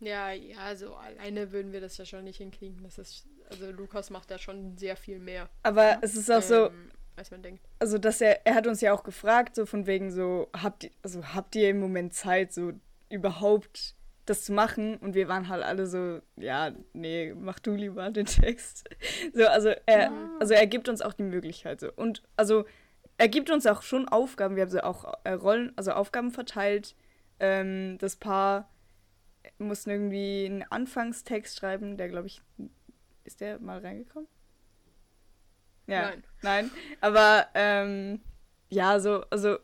Ja, ja, so alleine würden wir das ja schon nicht hinkriegen. Das ist, also Lukas macht da schon sehr viel mehr, Aber es ist auch so, ähm, als man denkt. also dass er, er hat uns ja auch gefragt, so von wegen so, habt ihr, also habt ihr im Moment Zeit, so überhaupt das zu machen? Und wir waren halt alle so, ja, nee, mach du lieber den Text. [LAUGHS] So, also er, also er gibt uns auch die Möglichkeit so. Und also er gibt uns auch schon Aufgaben, wir haben so auch äh, Rollen, also Aufgaben verteilt. Ähm, das Paar mussten irgendwie einen Anfangstext schreiben, der glaube ich, ist der mal reingekommen? Ja. Nein. Nein. Aber ähm, ja, so, also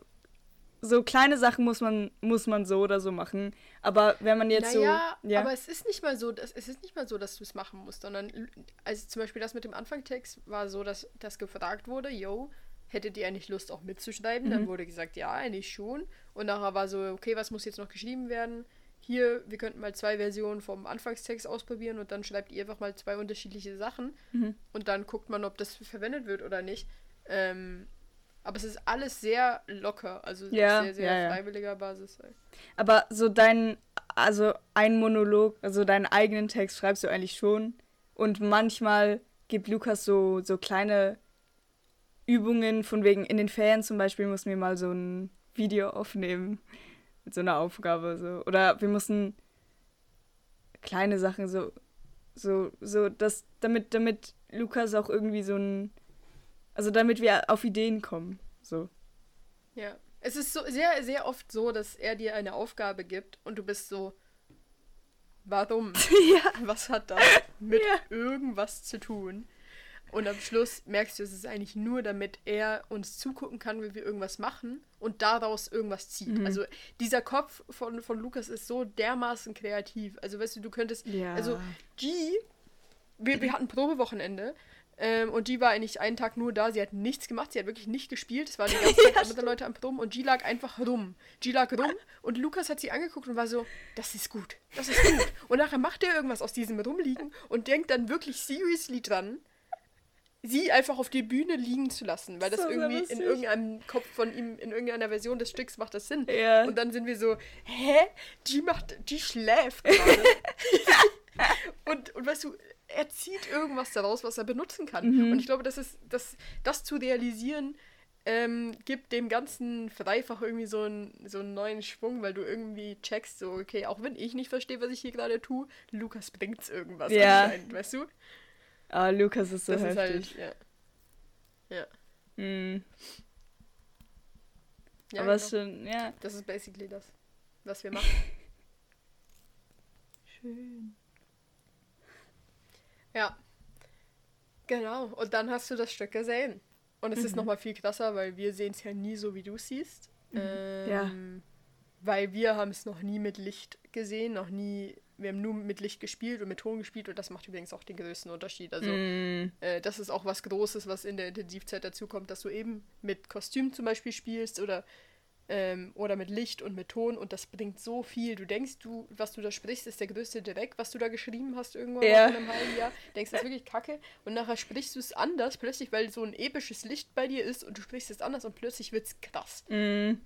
so kleine Sachen muss man, muss man so oder so machen. Aber wenn man jetzt naja, so. Ja. aber es ist nicht mal so, dass, es ist nicht mal so, dass du es machen musst, sondern also zum Beispiel das mit dem Anfangstext war so, dass das gefragt wurde, yo, hättet ihr eigentlich Lust auch mitzuschreiben? Mhm. Dann wurde gesagt, ja, eigentlich schon. Und nachher war so, okay, was muss jetzt noch geschrieben werden? Hier, wir könnten mal zwei Versionen vom Anfangstext ausprobieren und dann schreibt ihr einfach mal zwei unterschiedliche Sachen Mhm. und dann guckt man, ob das verwendet wird oder nicht. Ähm, aber es ist alles sehr locker, also Ja, auf sehr, sehr ja, ja. freiwilliger Basis. Aber so dein, also ein Monolog, also deinen eigenen Text schreibst du eigentlich schon. Und manchmal gibt Lukas so, so kleine Übungen, von wegen in den Ferien zum Beispiel mussten wir mal so ein Video aufnehmen mit so einer Aufgabe. So. Oder wir mussten kleine Sachen so, so, so, das, damit, damit Lukas auch irgendwie so ein, also damit wir auf Ideen kommen. So. Ja. Es ist so sehr, sehr oft so, dass er dir eine Aufgabe gibt und du bist so, warum? [LAUGHS] ja. Was hat das mit Ja. irgendwas zu tun? Und am Schluss merkst du, es ist eigentlich nur, damit er uns zugucken kann, wie wir irgendwas machen und daraus irgendwas zieht. Mhm. Also dieser Kopf von, von Lukas ist so dermaßen kreativ. Also weißt du, du könntest, Ja. also G, wir, wir hatten Probewochenende ähm, und G war eigentlich einen Tag nur da. Sie hat nichts gemacht, sie hat wirklich nicht gespielt. Es waren die ganze [LAUGHS] Zeit andere Leute am Proben und G lag einfach rum. G lag rum [LAUGHS] und Lukas hat sie angeguckt und war so, das ist gut, das ist gut. Und nachher macht er irgendwas aus diesem Rumliegen und denkt dann wirklich seriously dran, sie einfach auf die Bühne liegen zu lassen, weil das So irgendwie in irgendeinem Kopf von ihm, in irgendeiner Version des Stücks macht das Sinn. Ja. Und dann sind wir so, hä? Die macht, die schläft [LAUGHS] gerade. und, und weißt du, er zieht irgendwas daraus, was er benutzen kann. Mhm. Und ich glaube, das ist, das, das zu realisieren, ähm, gibt dem Ganzen dreifach irgendwie so einen, so einen neuen Schwung, weil du irgendwie checkst, so, okay, auch wenn ich nicht verstehe, was ich hier gerade tue, Lukas bringt's irgendwas Ja. anscheinend, weißt du? Ah, Lukas ist so das ist heftig. halt, ja. Ja. Mhm. ja Aber es genau. ist schon, ja. Das ist basically das, was wir machen. [LAUGHS] Schön. Ja. Genau. Und dann hast du das Stück gesehen. Und es ist Mhm. nochmal viel krasser, weil wir sehen es ja nie so, wie du siehst. Ähm, Ja. Weil wir haben es noch nie mit Licht gesehen, noch nie, wir haben nur mit Licht gespielt und mit Ton gespielt und das macht übrigens auch den größten Unterschied. Also Mhm. äh, das ist auch was Großes, was in der Intensivzeit dazu kommt, dass du eben mit Kostüm zum Beispiel spielst oder, ähm, oder mit Licht und mit Ton und das bringt so viel. Du denkst, du, was du da sprichst, ist der größte Dreck, was du da geschrieben hast irgendwann Ja. in einem halben Jahr. Denkst, das ist wirklich kacke und nachher sprichst du es anders, plötzlich, weil so ein episches Licht bei dir ist und du sprichst es anders und plötzlich wird es krass. Mhm.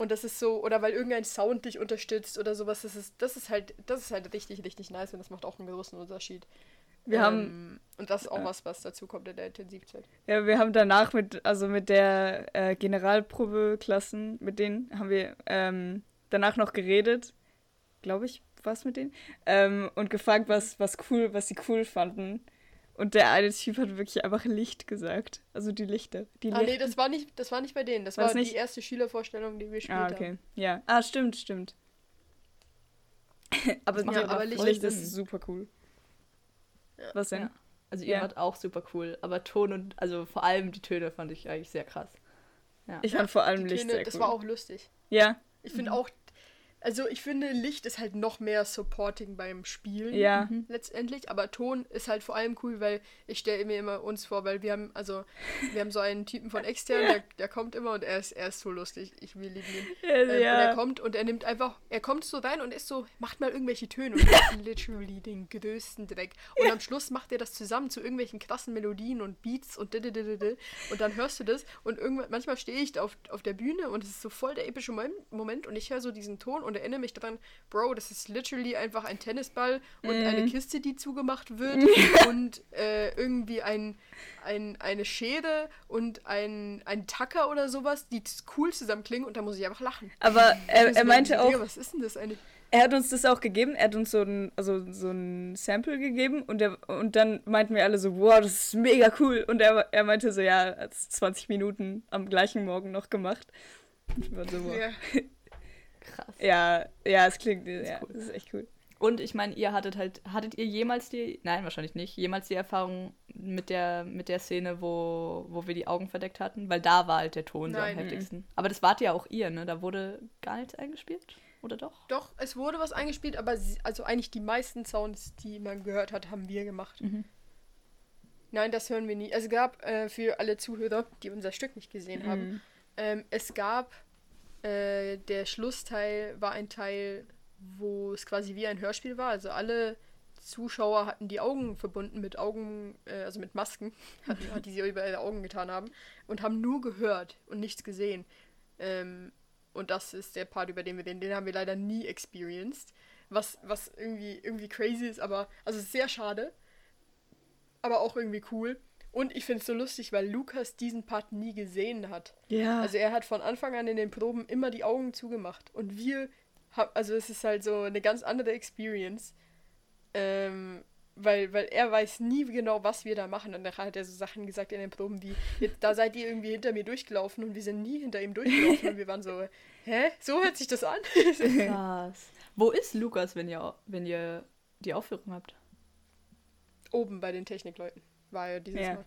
Und das ist so, oder weil irgendein Sound dich unterstützt oder sowas, das ist, das ist halt, das ist halt richtig, richtig nice und das macht auch einen großen Unterschied. Wir haben, Ähm, und das ist auch Ja. was, was dazu kommt in der Intensivzeit. ja, wir haben danach mit, also mit der äh, Generalprobeklassen, mit denen haben wir ähm, danach noch geredet, glaube ich, was mit denen, ähm, und gefragt, was, was cool, was sie cool fanden. Und der eine Typ hat wirklich einfach Licht gesagt. Also die Lichter. Die Ah, nee, das war nicht, das war nicht bei denen. Das War's war nicht? die erste Schülervorstellung, die wir gespielt Ah, haben. okay. Ja. Ah, stimmt, stimmt. [LAUGHS] aber ja, aber Licht Licht ist super cool. Ja. Was denn? Ja. Also ihr Ja. wart auch super cool, aber Ton und, also vor allem die Töne fand ich eigentlich sehr krass. Ja. Ich fand vor allem Die Licht Töne, sehr das cool. war auch lustig. ja, Ich finde auch, also ich finde, Licht ist halt noch mehr supporting beim Spielen. ja. Mhm. letztendlich, aber Ton ist halt vor allem cool, weil ich stelle mir immer uns vor, weil wir haben, also wir haben so einen Typen von extern, der, der kommt immer und er ist, er ist so lustig. Ich will lieben ihn. Ähm, Und er ja. kommt und er nimmt einfach, er kommt so rein und ist so, macht mal irgendwelche Töne und macht [LAUGHS] literally den größten Dreck. Und am Schluss macht er das zusammen zu irgendwelchen krassen Melodien und Beats und und dann hörst du das und irgendwann, manchmal stehe ich da auf, auf der Bühne und es ist so voll der epische Mom- Moment und ich höre so diesen Ton und erinnere mich daran, Bro, das ist literally einfach ein Tennisball und eine Kiste, die zugemacht wird [LAUGHS] und äh, irgendwie ein, ein, eine Schere und ein, ein Tacker oder sowas, die cool zusammen klingen und da muss ich einfach lachen. Aber er, er meinte auch, Was ist denn das eigentlich? er hat uns das auch gegeben. Er hat uns so ein, also so ein Sample gegeben und, er, und dann meinten wir alle so, wow, das ist mega cool. Und er, er meinte so, ja, er hat es 20 Minuten am gleichen Morgen noch gemacht. Und ich war so, wow. Ja. [LAUGHS] Krass. Ja, ja, es klingt, ist ja, cool. das ist echt cool. Und ich meine, ihr hattet halt, hattet ihr jemals die, nein, wahrscheinlich nicht, jemals die Erfahrung mit der, mit der Szene, wo, wo wir die Augen verdeckt hatten? Weil da war halt der Ton so am Nein. heftigsten. Aber das wart ja auch ihr, ne? Da wurde gar nichts eingespielt? Oder doch? Doch, es wurde was eingespielt, aber sie, also eigentlich die meisten Sounds, die man gehört hat, haben wir gemacht. Mhm. Nein, das hören wir nie. Es gab äh, für alle Zuhörer, die unser Stück nicht gesehen haben, Mhm. ähm, es gab äh, der Schlussteil war ein Teil, wo es quasi wie ein Hörspiel war. Also alle Zuschauer hatten die Augen verbunden mit Augen, äh, also mit Masken, [LAUGHS] die sie über ihre Augen getan haben und haben nur gehört und nichts gesehen. Ähm, und das ist der Part, über den wir reden. Den haben wir leider nie experienced. Was, was irgendwie, irgendwie crazy ist, aber, also sehr schade. Aber auch irgendwie cool. Und ich finde es so lustig, weil Lukas diesen Part nie gesehen hat. Ja. Also er hat von Anfang an in den Proben immer die Augen zugemacht. Und wir haben, also es ist halt so eine ganz andere Experience. Ähm, weil, weil er weiß nie genau, was wir da machen. Und nachher hat er so Sachen gesagt in den Proben wie, jetzt, da seid ihr irgendwie hinter mir durchgelaufen und wir sind nie hinter ihm durchgelaufen. und wir waren so, hä? So hört sich das an? [LAUGHS] Krass. Wo ist Lukas, wenn ihr, wenn ihr die Aufführung habt? Oben bei den Technikleuten war er dieses Ja. Mal.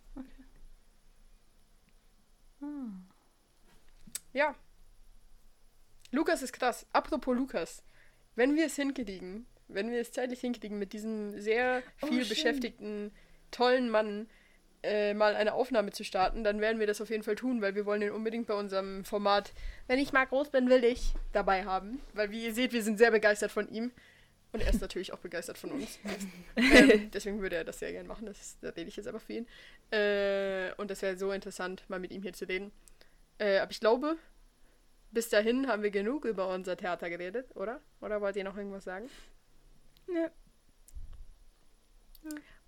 Ja. Lukas ist krass. Apropos Lukas. Wenn wir es hinkriegen, wenn wir es zeitlich hinkriegen, mit diesem sehr Oh, viel schön. beschäftigten, tollen Mann äh, mal eine Aufnahme zu starten, dann werden wir das auf jeden Fall tun, weil wir wollen ihn unbedingt bei unserem Format, wenn ich mal groß bin, will ich, dabei haben. Weil wie ihr seht, wir sind sehr begeistert von ihm. Und er ist natürlich auch begeistert von uns. [LAUGHS] ähm, deswegen würde er das sehr gern machen. Das ist, da rede ich jetzt einfach für ihn. Äh, und das wäre so interessant, mal mit ihm hier zu reden. Äh, aber ich glaube, bis dahin haben wir genug über unser Theater geredet, oder? Oder wollt ihr noch irgendwas sagen? ja.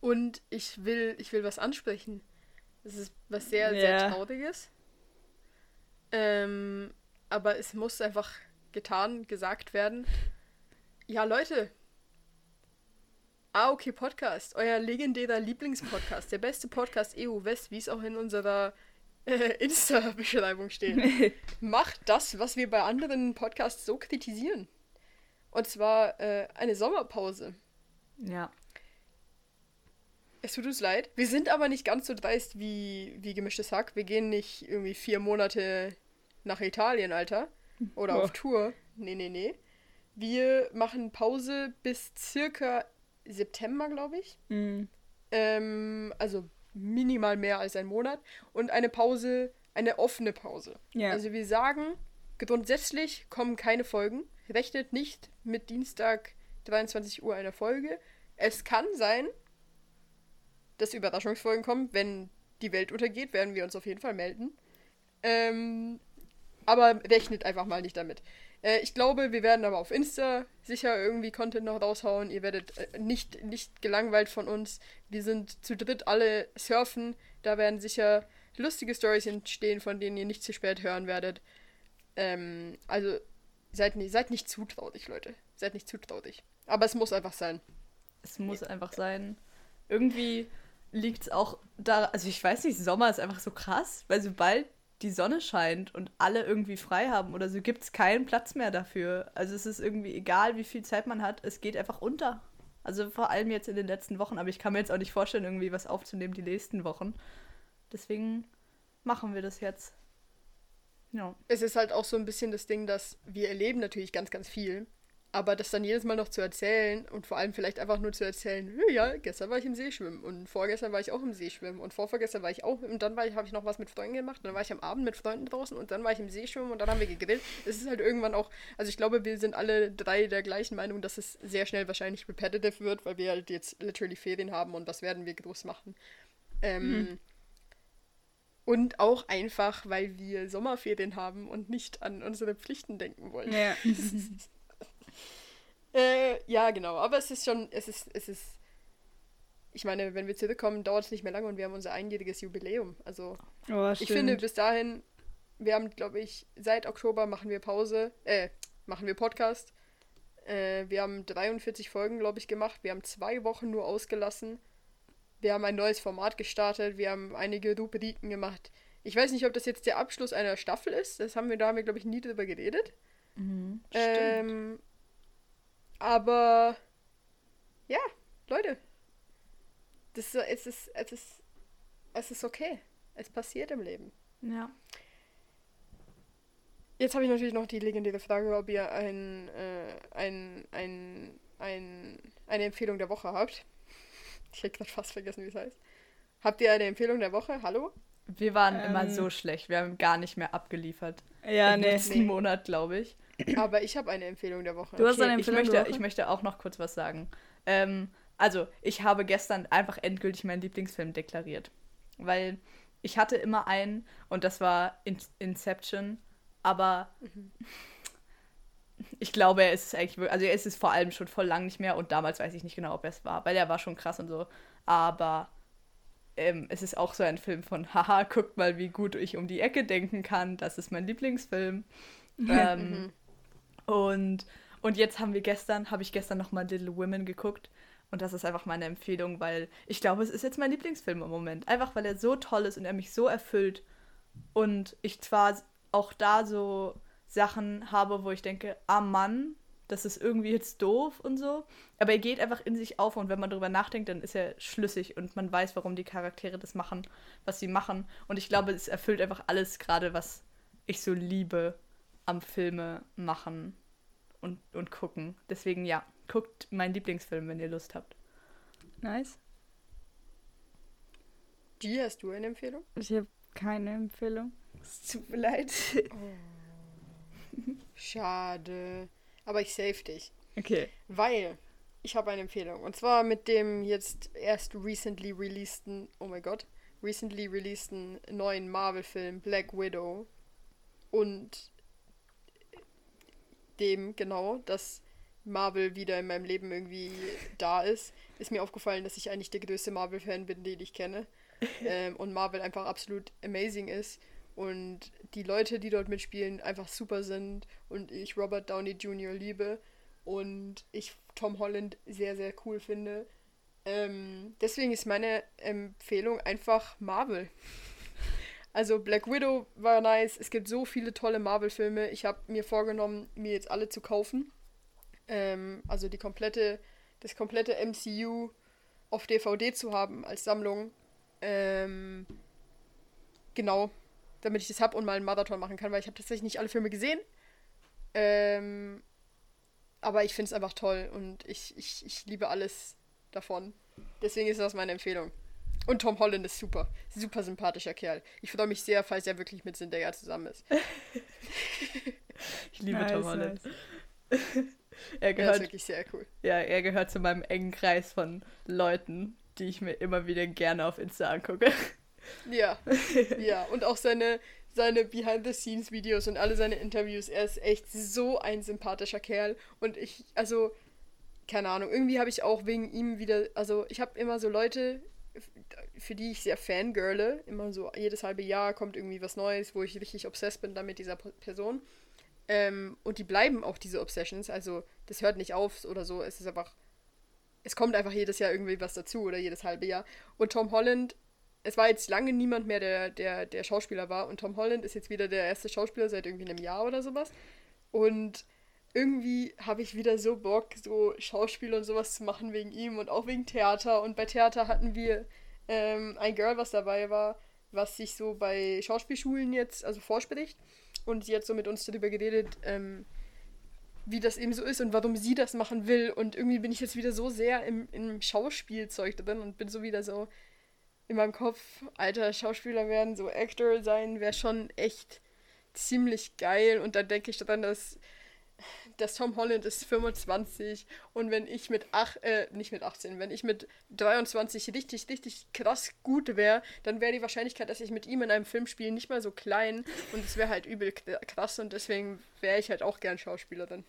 Und ich will, ich will was ansprechen. Das ist was sehr, Ja. sehr Trauriges. Ähm, aber es muss einfach getan, gesagt werden. Ja, Leute. Ah, okay, Podcast. Euer legendärer Lieblingspodcast. Der beste Podcast EU West, wie es auch in unserer äh, Insta-Beschreibung steht. [LAUGHS] Macht das, was wir bei anderen Podcasts so kritisieren. Und zwar äh, eine Sommerpause. Ja. Es tut uns leid. Wir sind aber nicht ganz so dreist wie, wie gemischtes Hack. Wir gehen nicht irgendwie vier Monate nach Italien, Alter. Oder auf Oh. Tour. Nee, nee, nee. Wir machen Pause bis circa September, glaube ich. Mhm. Ähm, also minimal mehr als ein Monat. Und eine Pause, eine offene Pause. Ja. Also wir sagen, grundsätzlich kommen keine Folgen. Rechnet nicht mit Dienstag 23 Uhr einer Folge. Es kann sein, dass Überraschungsfolgen kommen. Wenn die Welt untergeht, werden wir uns auf jeden Fall melden. Ähm, aber rechnet einfach mal nicht damit. Äh, ich glaube, wir werden aber auf Insta sicher irgendwie Content noch raushauen. Ihr werdet äh, nicht, nicht gelangweilt von uns. Wir sind zu dritt alle surfen. Da werden sicher lustige Stories entstehen, von denen ihr nicht zu spät hören werdet. Ähm, also seid, nicht- seid nicht zu Leute. Seid nicht zu traurig. Aber es muss einfach sein. Es muss einfach sein. Irgendwie liegt es auch da, also ich weiß nicht, Sommer ist einfach so krass, weil sobald die Sonne scheint und alle irgendwie frei haben oder so, gibt es keinen Platz mehr dafür. Also es ist irgendwie egal, wie viel Zeit man hat, es geht einfach unter. Also vor allem jetzt in den letzten Wochen, aber ich kann mir jetzt auch nicht vorstellen, irgendwie was aufzunehmen die nächsten Wochen. Deswegen machen wir das jetzt. Ja. Es ist halt auch so ein bisschen das Ding, dass wir erleben natürlich ganz, ganz viel. Aber das dann jedes Mal noch zu erzählen und vor allem vielleicht einfach nur zu erzählen, "Hö, ja, gestern war ich im See schwimmen und vorgestern war ich auch im See schwimmen und vorvorgestern war ich auch und dann habe ich noch was mit Freunden gemacht und dann war ich am Abend mit Freunden draußen und dann war ich im See schwimmen und dann haben wir gegrillt. Es ist halt irgendwann auch, also ich glaube, wir sind alle drei der gleichen Meinung, dass es sehr schnell wahrscheinlich repetitive wird, weil wir halt jetzt literally Ferien haben und was werden wir groß machen. Ähm, Und auch einfach, weil wir Sommerferien haben und nicht an unsere Pflichten denken wollen. Ja. [LAUGHS] Äh, ja, genau. Aber es ist schon, es ist, es ist. Ich meine, wenn wir zurückkommen, dauert es nicht mehr lange und wir haben unser einjähriges Jubiläum. Also Oh, ich finde, bis dahin, wir haben, glaube ich, seit Oktober machen wir Pause, äh, machen wir Podcast. Äh, wir haben 43 Folgen, glaube ich, gemacht. Wir haben zwei Wochen nur ausgelassen. Wir haben ein neues Format gestartet. Wir haben einige Rubriken gemacht. Ich weiß nicht, ob das jetzt der Abschluss einer Staffel ist. Das haben wir, da haben wir, glaube ich, nie drüber geredet. Ähm, aber ja, Leute. Das, ist- es, ist, es, ist, es ist okay. Es passiert im Leben. Ja. Jetzt habe ich natürlich noch die legendäre Frage, ob ihr ein, äh, ein, ein, ein, eine Empfehlung der Woche habt. Ich hätte gerade fast vergessen, wie es heißt. Habt ihr eine Empfehlung der Woche? Hallo? Wir waren immer Ähm. so schlecht. Wir haben gar nicht mehr abgeliefert. Ja, Im nee. letzten Nee. Monat, glaube ich. Aber ich habe eine Empfehlung der Woche. Du hast eine ich Empfehlung der möchte, Woche? ich möchte auch noch kurz was sagen. Ähm, also, ich habe gestern einfach endgültig meinen Lieblingsfilm deklariert. Weil ich hatte immer einen und das war In Inception, aber ich glaube, er ist es eigentlich, wir- also er ist es vor allem schon voll lang nicht mehr und damals weiß ich nicht genau, ob er es war, weil er war schon krass und so. Aber ähm, es ist auch so ein Film von, [LAUGHS] haha, guckt mal, wie gut ich um die Ecke denken kann. Das ist mein Lieblingsfilm. [LAUGHS] ähm, und, und jetzt haben wir gestern, habe ich gestern nochmal Little Women geguckt. Und das ist einfach meine Empfehlung, weil ich glaube, es ist jetzt mein Lieblingsfilm im Moment. Einfach weil er so toll ist und er mich so erfüllt. Und ich zwar auch da so Sachen habe, wo ich denke, ah Mann, das ist irgendwie jetzt doof und so. Aber er geht einfach in sich auf und wenn man darüber nachdenkt, dann ist er schlüssig und man weiß, warum die Charaktere das machen, was sie machen. Und ich glaube, es erfüllt einfach alles gerade, was ich so liebe am Filme machen und, und gucken. Deswegen ja, guckt meinen Lieblingsfilm, wenn ihr Lust habt. Nice. G, hast du eine Empfehlung? Ich habe keine Empfehlung. Es tut mir leid. [LAUGHS] Schade. Aber ich save dich. Okay. Weil ich habe eine Empfehlung. Und zwar mit dem jetzt erst recently releaseden, oh mein Gott, recently releaseden neuen Marvel-Film Black Widow. Und dem, genau, dass Marvel wieder in meinem Leben irgendwie da ist, ist mir aufgefallen, dass ich eigentlich der größte Marvel-Fan bin, den ich kenne. [LAUGHS] ähm, und Marvel einfach absolut amazing ist. Und die Leute, die dort mitspielen, einfach super sind. Und ich Robert Downey Jr. liebe. Und ich Tom Holland sehr, sehr cool finde. Ähm, deswegen ist meine Empfehlung einfach Marvel. Also Black Widow war nice. Es gibt so viele tolle Marvel-Filme. Ich habe mir vorgenommen, mir jetzt alle zu kaufen. Ähm, also die komplette, das komplette MCU auf DVD zu haben als Sammlung. Ähm, genau, damit ich das habe und mal einen Marathon machen kann, weil ich habe tatsächlich nicht alle Filme gesehen. Ähm, aber ich finde es einfach toll und ich, ich, ich liebe alles davon. Deswegen ist das meine Empfehlung. Und Tom Holland ist super. Super sympathischer Kerl. Ich freue mich sehr, falls er wirklich mit Zendaya zusammen ist. ich liebe Nice, Tom Holland. nice. [LAUGHS] Er ist gehört, wirklich sehr cool. ja, er gehört zu meinem engen Kreis von Leuten, die ich mir immer wieder gerne auf Insta angucke. Ja. [LAUGHS] ja. Und auch seine, seine Behind-the-Scenes-Videos und alle seine Interviews. Er ist echt so ein sympathischer Kerl. Und ich, also, keine Ahnung, irgendwie habe ich auch wegen ihm wieder, also ich habe immer so Leute, für die ich sehr fangirle. Immer so jedes halbe Jahr kommt irgendwie was Neues, wo ich richtig obsessed bin dann mit dieser Person. Ähm, und die bleiben auch diese Obsessions. Also das hört nicht auf oder so. Es ist einfach, es kommt einfach jedes Jahr irgendwie was dazu oder jedes halbe Jahr. Und Tom Holland, es war jetzt lange niemand mehr, der, der, der Schauspieler war. Und Tom Holland ist jetzt wieder der erste Schauspieler seit irgendwie einem Jahr oder sowas. Und irgendwie habe ich wieder so Bock, so Schauspiel und sowas zu machen wegen ihm und auch wegen Theater. Und bei Theater hatten wir ähm, ein Girl, was dabei war, was sich so bei Schauspielschulen jetzt also vorspricht. Und sie hat so mit uns darüber geredet, ähm, wie das eben so ist und warum sie das machen will. Und irgendwie bin ich jetzt wieder so sehr im, im Schauspielzeug drin und bin so wieder so in meinem Kopf, alter Schauspieler werden, so Actor sein, wäre schon echt ziemlich geil. Und dann denke ich daran, dass, dass Tom Holland ist 25 und wenn ich mit ach, äh, nicht mit 18, wenn ich mit 23 richtig, richtig krass gut wäre, dann wäre die Wahrscheinlichkeit, dass ich mit ihm in einem Film spiele, nicht mal so klein und es wäre halt übel krass und deswegen wäre ich halt auch gern Schauspielerin.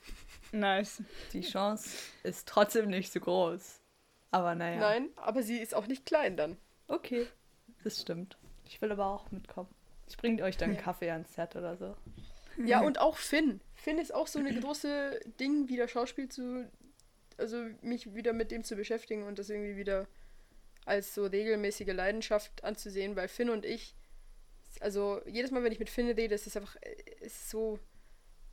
Nice. Die Chance ist trotzdem nicht so groß. Aber naja. Nein, aber sie ist auch nicht klein dann. Okay, das stimmt. Ich will aber auch mitkommen. Ich bringe euch dann Kaffee ans Set oder so. Ja, und auch Finn. Finn ist auch so eine große Ding, wieder Schauspiel zu. Also mich wieder mit dem zu beschäftigen und das irgendwie wieder als so regelmäßige Leidenschaft anzusehen, weil Finn und ich. Also jedes Mal, wenn ich mit Finn rede, ist es einfach. Es ist so.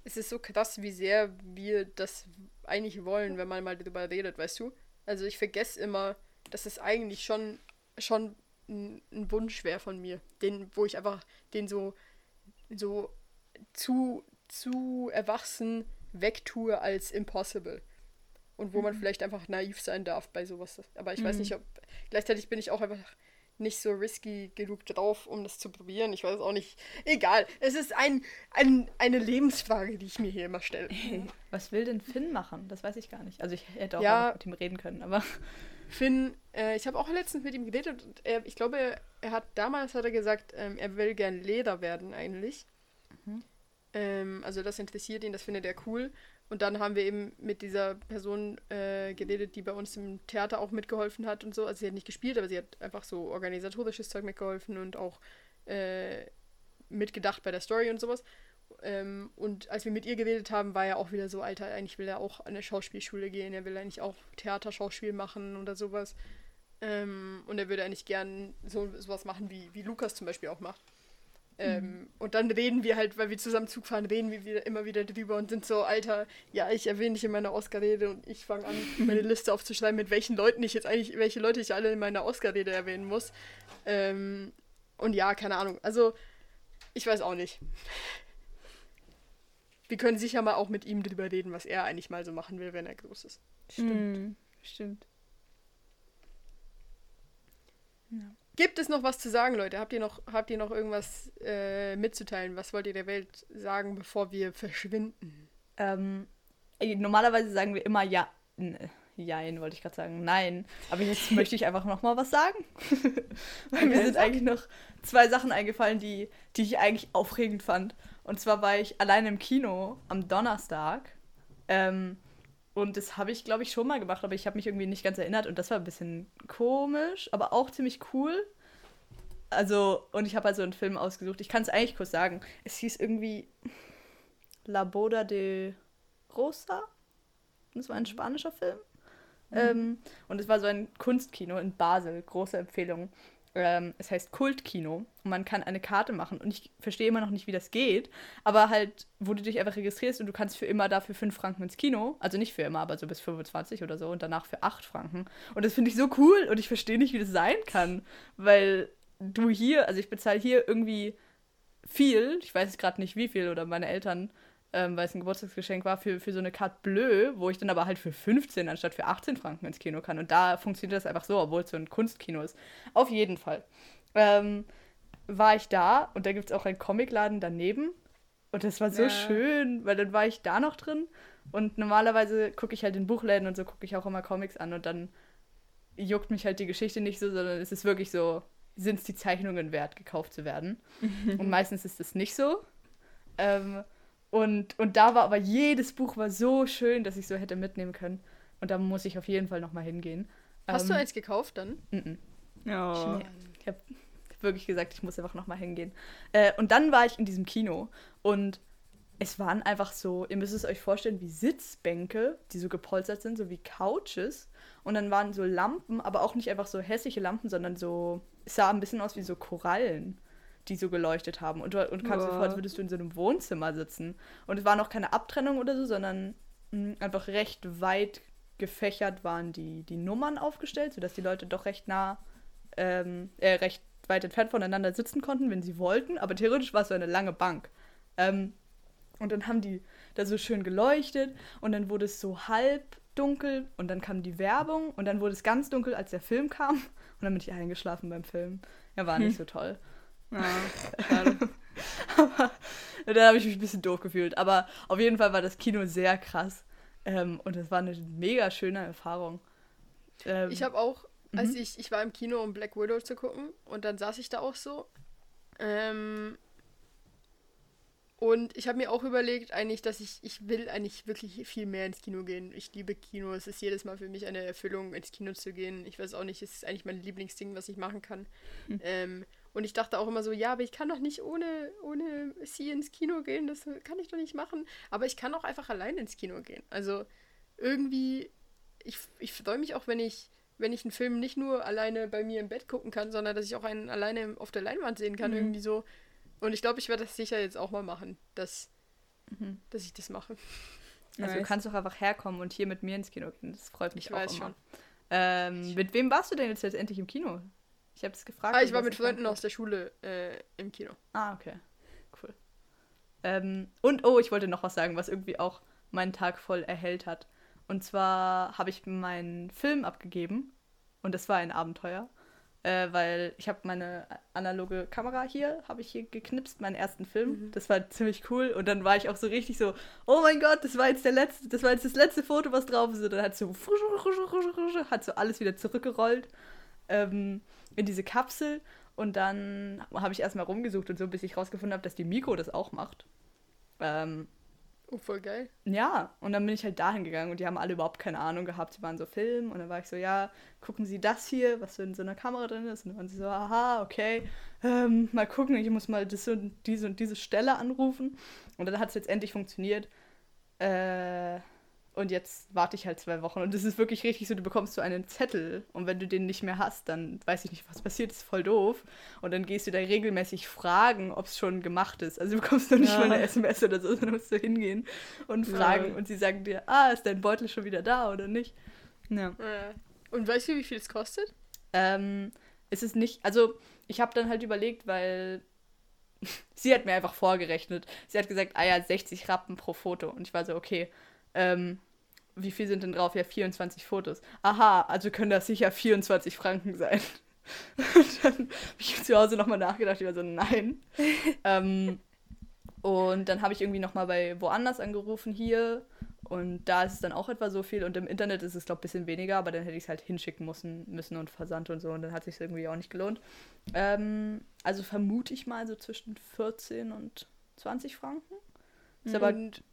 Es ist so krass, wie sehr wir das eigentlich wollen, wenn man mal darüber redet, weißt du? Also ich vergesse immer, dass es eigentlich schon, schon ein, ein Wunsch wäre von mir. Den, wo ich einfach den so, so zu, zu erwachsen wegtue als impossible. Und wo man vielleicht einfach naiv sein darf bei sowas. Aber ich weiß Mhm. nicht, ob. Gleichzeitig bin ich auch einfach nicht so risky genug drauf, um das zu probieren. Ich weiß auch nicht. Egal. Es ist ein, ein, eine Lebensfrage, die ich mir hier immer stelle. Hey, [LAUGHS] was will denn Finn machen? Das weiß ich gar nicht. Also ich hätte auch Ja. mit ihm reden können, aber [LAUGHS] Finn, äh, ich habe auch letztens mit ihm geredet und er, ich glaube, er, hat damals hat er gesagt, ähm, er will gern Leder werden eigentlich. Ähm, also das interessiert ihn, das findet er cool. Und dann haben wir eben mit dieser Person äh, geredet, die bei uns im Theater auch mitgeholfen hat und so. Also sie hat nicht gespielt, aber sie hat einfach so organisatorisches Zeug mitgeholfen und auch äh, mitgedacht bei der Story und sowas. Ähm, und als wir mit ihr geredet haben, war er auch wieder so, Alter, eigentlich will er auch an eine Schauspielschule gehen, er will eigentlich auch Theaterschauspiel machen oder sowas. Ähm, und er würde eigentlich gern so sowas machen, wie, wie Lukas zum Beispiel auch macht. Ähm, Und dann reden wir halt, weil wir zusammen Zug fahren, reden wir wieder, immer wieder drüber und sind so, Alter, ja, ich erwähne dich in meiner Oscar-Rede und ich fange an, [LAUGHS] meine Liste aufzuschreiben, mit welchen Leuten ich jetzt eigentlich, welche Leute ich alle in meiner Oscar-Rede erwähnen muss. Ähm, und ja, keine Ahnung. Also, ich weiß auch nicht. Wir können sicher mal auch mit ihm drüber reden, was er eigentlich mal so machen will, wenn er groß ist. Stimmt. Stimmt. Gibt es noch was zu sagen, Leute? Habt ihr noch, habt ihr noch irgendwas äh, mitzuteilen? Was wollt ihr der Welt sagen, bevor wir verschwinden? ähm, normalerweise sagen wir immer ja. n- Jein, wollte ich gerade sagen. Nein. Aber jetzt [LAUGHS] möchte ich einfach noch mal was sagen. [LAUGHS] Weil mir sind eigentlich noch zwei Sachen eingefallen, die, die ich eigentlich aufregend fand. Und zwar war ich allein im Kino am Donnerstag. Ähm, Und das habe ich, glaube ich, schon mal gemacht, aber ich habe mich irgendwie nicht ganz erinnert und das war ein bisschen komisch, aber auch ziemlich cool. Also, und ich habe also einen Film ausgesucht. Ich kann es eigentlich kurz sagen. Es hieß irgendwie La Boda de Rosa. Das war ein spanischer Film. Mhm. Ähm, und es war so ein Kunstkino in Basel. Große Empfehlung. Ähm, es heißt Kultkino. Und man kann eine Karte machen. Und ich verstehe immer noch nicht, wie das geht. Aber halt, wo du dich einfach registrierst und du kannst für immer dafür 5 Franken ins Kino. Also nicht für immer, aber so bis 25 oder so. Und danach für 8 Franken. Und das finde ich so cool. Und ich verstehe nicht, wie das sein kann. Weil du hier, also ich bezahle hier irgendwie viel. Ich weiß gerade nicht, wie viel. Oder meine Eltern ähm, weil es ein Geburtstagsgeschenk war, für, für so eine Carte Bleue, wo ich dann aber halt für 15 anstatt für 18 Franken ins Kino kann. Und da funktioniert das einfach so, obwohl es so ein Kunstkino ist. Auf jeden Fall. Ähm, war ich da und da gibt es auch einen Comicladen daneben. Und das war so ja. schön, weil dann war ich da noch drin. Und normalerweise gucke ich halt in Buchläden und so gucke ich auch immer Comics an und dann juckt mich halt die Geschichte nicht so, sondern es ist wirklich so, sind es die Zeichnungen wert, gekauft zu werden. [LAUGHS] und meistens ist es nicht so. Ähm, und, und da war aber jedes Buch war so schön, dass ich so hätte mitnehmen können. Und da muss ich auf jeden Fall nochmal hingehen. Hast ähm, du eins gekauft dann? N -n. Oh. Ich habe wirklich gesagt, ich muss einfach nochmal hingehen. Äh, und dann war ich in diesem Kino und es waren einfach so, ihr müsst es euch vorstellen, wie Sitzbänke, die so gepolstert sind, so wie Couches. Und dann waren so Lampen, aber auch nicht einfach so hässliche Lampen, sondern so, es sah ein bisschen aus wie so Korallen die so geleuchtet haben. Und du und kamst dir vor, als würdest du in so einem Wohnzimmer sitzen. Und es war noch keine Abtrennung oder so, sondern mh, hm, einfach recht weit gefächert waren die, die Nummern aufgestellt, sodass die Leute doch recht nah, ähm, äh, recht weit entfernt voneinander sitzen konnten, wenn sie wollten. Aber theoretisch war es so eine lange Bank. Ähm, und dann haben die da so schön geleuchtet und dann wurde es so halb dunkel und dann kam die Werbung und dann wurde es ganz dunkel, als der Film kam und dann bin ich eingeschlafen beim Film. Ja, war nicht hm. so toll. Ja, [LAUGHS] aber da habe ich mich ein bisschen doof gefühlt. Aber auf jeden Fall war das Kino sehr krass. Ähm, und es war eine mega schöne Erfahrung. Ähm, ich habe auch, als mhm. ich, ich war im Kino, um Black Widow zu gucken, und dann saß ich da auch so. Ähm, und ich habe mir auch überlegt, eigentlich, dass ich, ich will eigentlich wirklich viel mehr ins Kino gehen. Ich liebe Kino. Es ist jedes Mal für mich eine Erfüllung, ins Kino zu gehen. Ich weiß auch nicht, es ist eigentlich mein Lieblingsding, was ich machen kann. Mhm. Ähm, und ich dachte auch immer so, ja, aber ich kann doch nicht ohne, ohne sie ins Kino gehen, das kann ich doch nicht machen. Aber ich kann auch einfach allein ins Kino gehen. Also irgendwie, ich, ich freue mich auch, wenn ich, wenn ich einen Film nicht nur alleine bei mir im Bett gucken kann, sondern dass ich auch einen alleine auf der Leinwand sehen kann, mhm. irgendwie so. Und ich glaube, ich werde das sicher jetzt auch mal machen, dass, mhm. dass ich das mache. Also du kannst doch einfach herkommen und hier mit mir ins Kino gehen. Das freut mich ich auch weiß immer. Schon. Ähm, mit wem warst du denn jetzt letztendlich im Kino? Ich habe es gefragt. Ah, ich war mit Freunden aus der Schule äh, im Kino. Ah, okay. Cool. Ähm, und, oh, ich wollte noch was sagen, was irgendwie auch meinen Tag voll erhellt hat. Und zwar habe ich meinen Film abgegeben. Und das war ein Abenteuer. Äh, weil ich habe meine analoge Kamera hier, habe ich hier geknipst, meinen ersten Film. Mhm. Das war ziemlich cool. Und dann war ich auch so richtig so, oh mein Gott, das war jetzt der letzte, das war jetzt das letzte Foto, was drauf ist. Und dann hat so, hat so alles wieder zurückgerollt. Ähm, in diese Kapsel und dann habe ich erstmal rumgesucht und so, bis ich rausgefunden habe, dass die Mikro das auch macht. Ähm, oh, voll geil. Ja, und dann bin ich halt dahin gegangen und die haben alle überhaupt keine Ahnung gehabt. Sie waren so Film und dann war ich so, ja, gucken Sie das hier, was so in so einer Kamera drin ist. Und dann waren sie so, aha, okay, ähm, mal gucken, ich muss mal das und diese und diese Stelle anrufen. Und dann hat es jetzt endlich funktioniert. Äh, und jetzt warte ich halt zwei Wochen. Und es ist wirklich richtig so, du bekommst so einen Zettel. Und wenn du den nicht mehr hast, dann weiß ich nicht, was passiert, ist voll doof. Und dann gehst du da regelmäßig fragen, ob es schon gemacht ist. Also du bekommst nicht ja. mal eine SMS oder so, sondern musst du hingehen und fragen. Ja. Und sie sagen dir, ah, ist dein Beutel schon wieder da oder nicht? Ja. Und weißt du, wie viel es kostet? Ähm, es ist nicht, also ich habe dann halt überlegt, weil [LAUGHS] sie hat mir einfach vorgerechnet. Sie hat gesagt, ah ja, 60 Rappen pro Foto. Und ich war so, okay, ähm, wie viel sind denn drauf? Ja, 24 Fotos. Aha, also können das sicher 24 Franken sein. [LAUGHS] Und dann habe ich zu Hause nochmal nachgedacht, ich war so, nein. [LAUGHS] ähm, und dann habe ich irgendwie nochmal bei woanders angerufen hier. Und da ist es dann auch etwa so viel. Und im Internet ist es, glaube ich, ein bisschen weniger, aber dann hätte ich es halt hinschicken müssen, müssen und Versand und so. Und dann hat sich irgendwie auch nicht gelohnt. Ähm, also vermute ich mal so zwischen 14 und 20 Franken. Ist aber und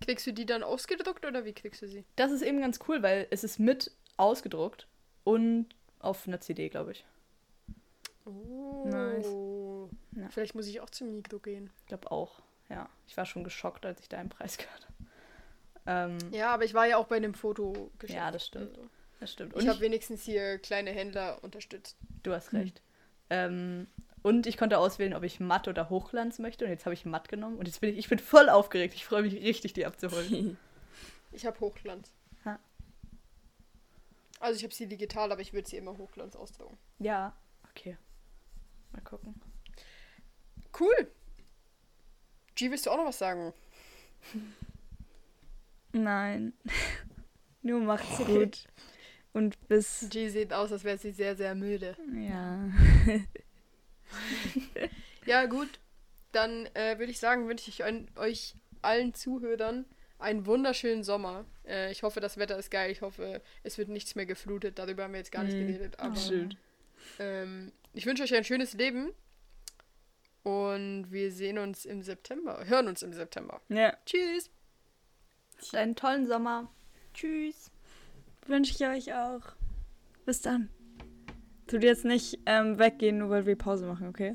Kriegst du die dann ausgedruckt oder wie kriegst du sie? Das ist eben ganz cool, weil es ist mit ausgedruckt und auf einer CD, glaube ich. Oh. Nice. Ja. Vielleicht muss ich auch zum Mikro gehen. Ich glaube auch. Ja, ich war schon geschockt, als ich da einen Preis gehört habe. Ähm, Ja, aber ich war ja auch bei einem Foto. Ja, das stimmt. Also. das stimmt. Ich Und habe wenigstens hier kleine Händler unterstützt. du hast Hm. recht. Ähm, und ich konnte auswählen, ob ich matt oder Hochglanz möchte. Und jetzt habe ich matt genommen. Und jetzt bin ich, ich bin voll aufgeregt. Ich freue mich richtig, die abzuholen. [LAUGHS] Ich habe Hochglanz. Ha. Also ich habe sie digital, aber ich würde sie immer Hochglanz ausdrucken. ja, okay. Mal gucken. Cool. G, willst du auch noch was sagen? [LAUGHS] Nein. [LAUGHS] Nur macht's gut. Und bis. G sieht aus, als wäre sie sehr, sehr müde. Ja. [LAUGHS] Ja, gut. Dann äh, würde ich sagen, wünsche ich ein, euch allen Zuhörern einen wunderschönen Sommer. Äh, ich hoffe, das Wetter ist geil. Ich hoffe, es wird nichts mehr geflutet. Darüber haben wir jetzt gar nicht Mhm. geredet. Aber ähm, ich wünsche euch ein schönes Leben. Und wir sehen uns im September. Hören uns im September. Ja. Tschüss. Einen tollen Sommer. Tschüss. Wünsche ich euch auch. Bis dann. Tut jetzt nicht ähm, weggehen, nur weil wir Pause machen, okay?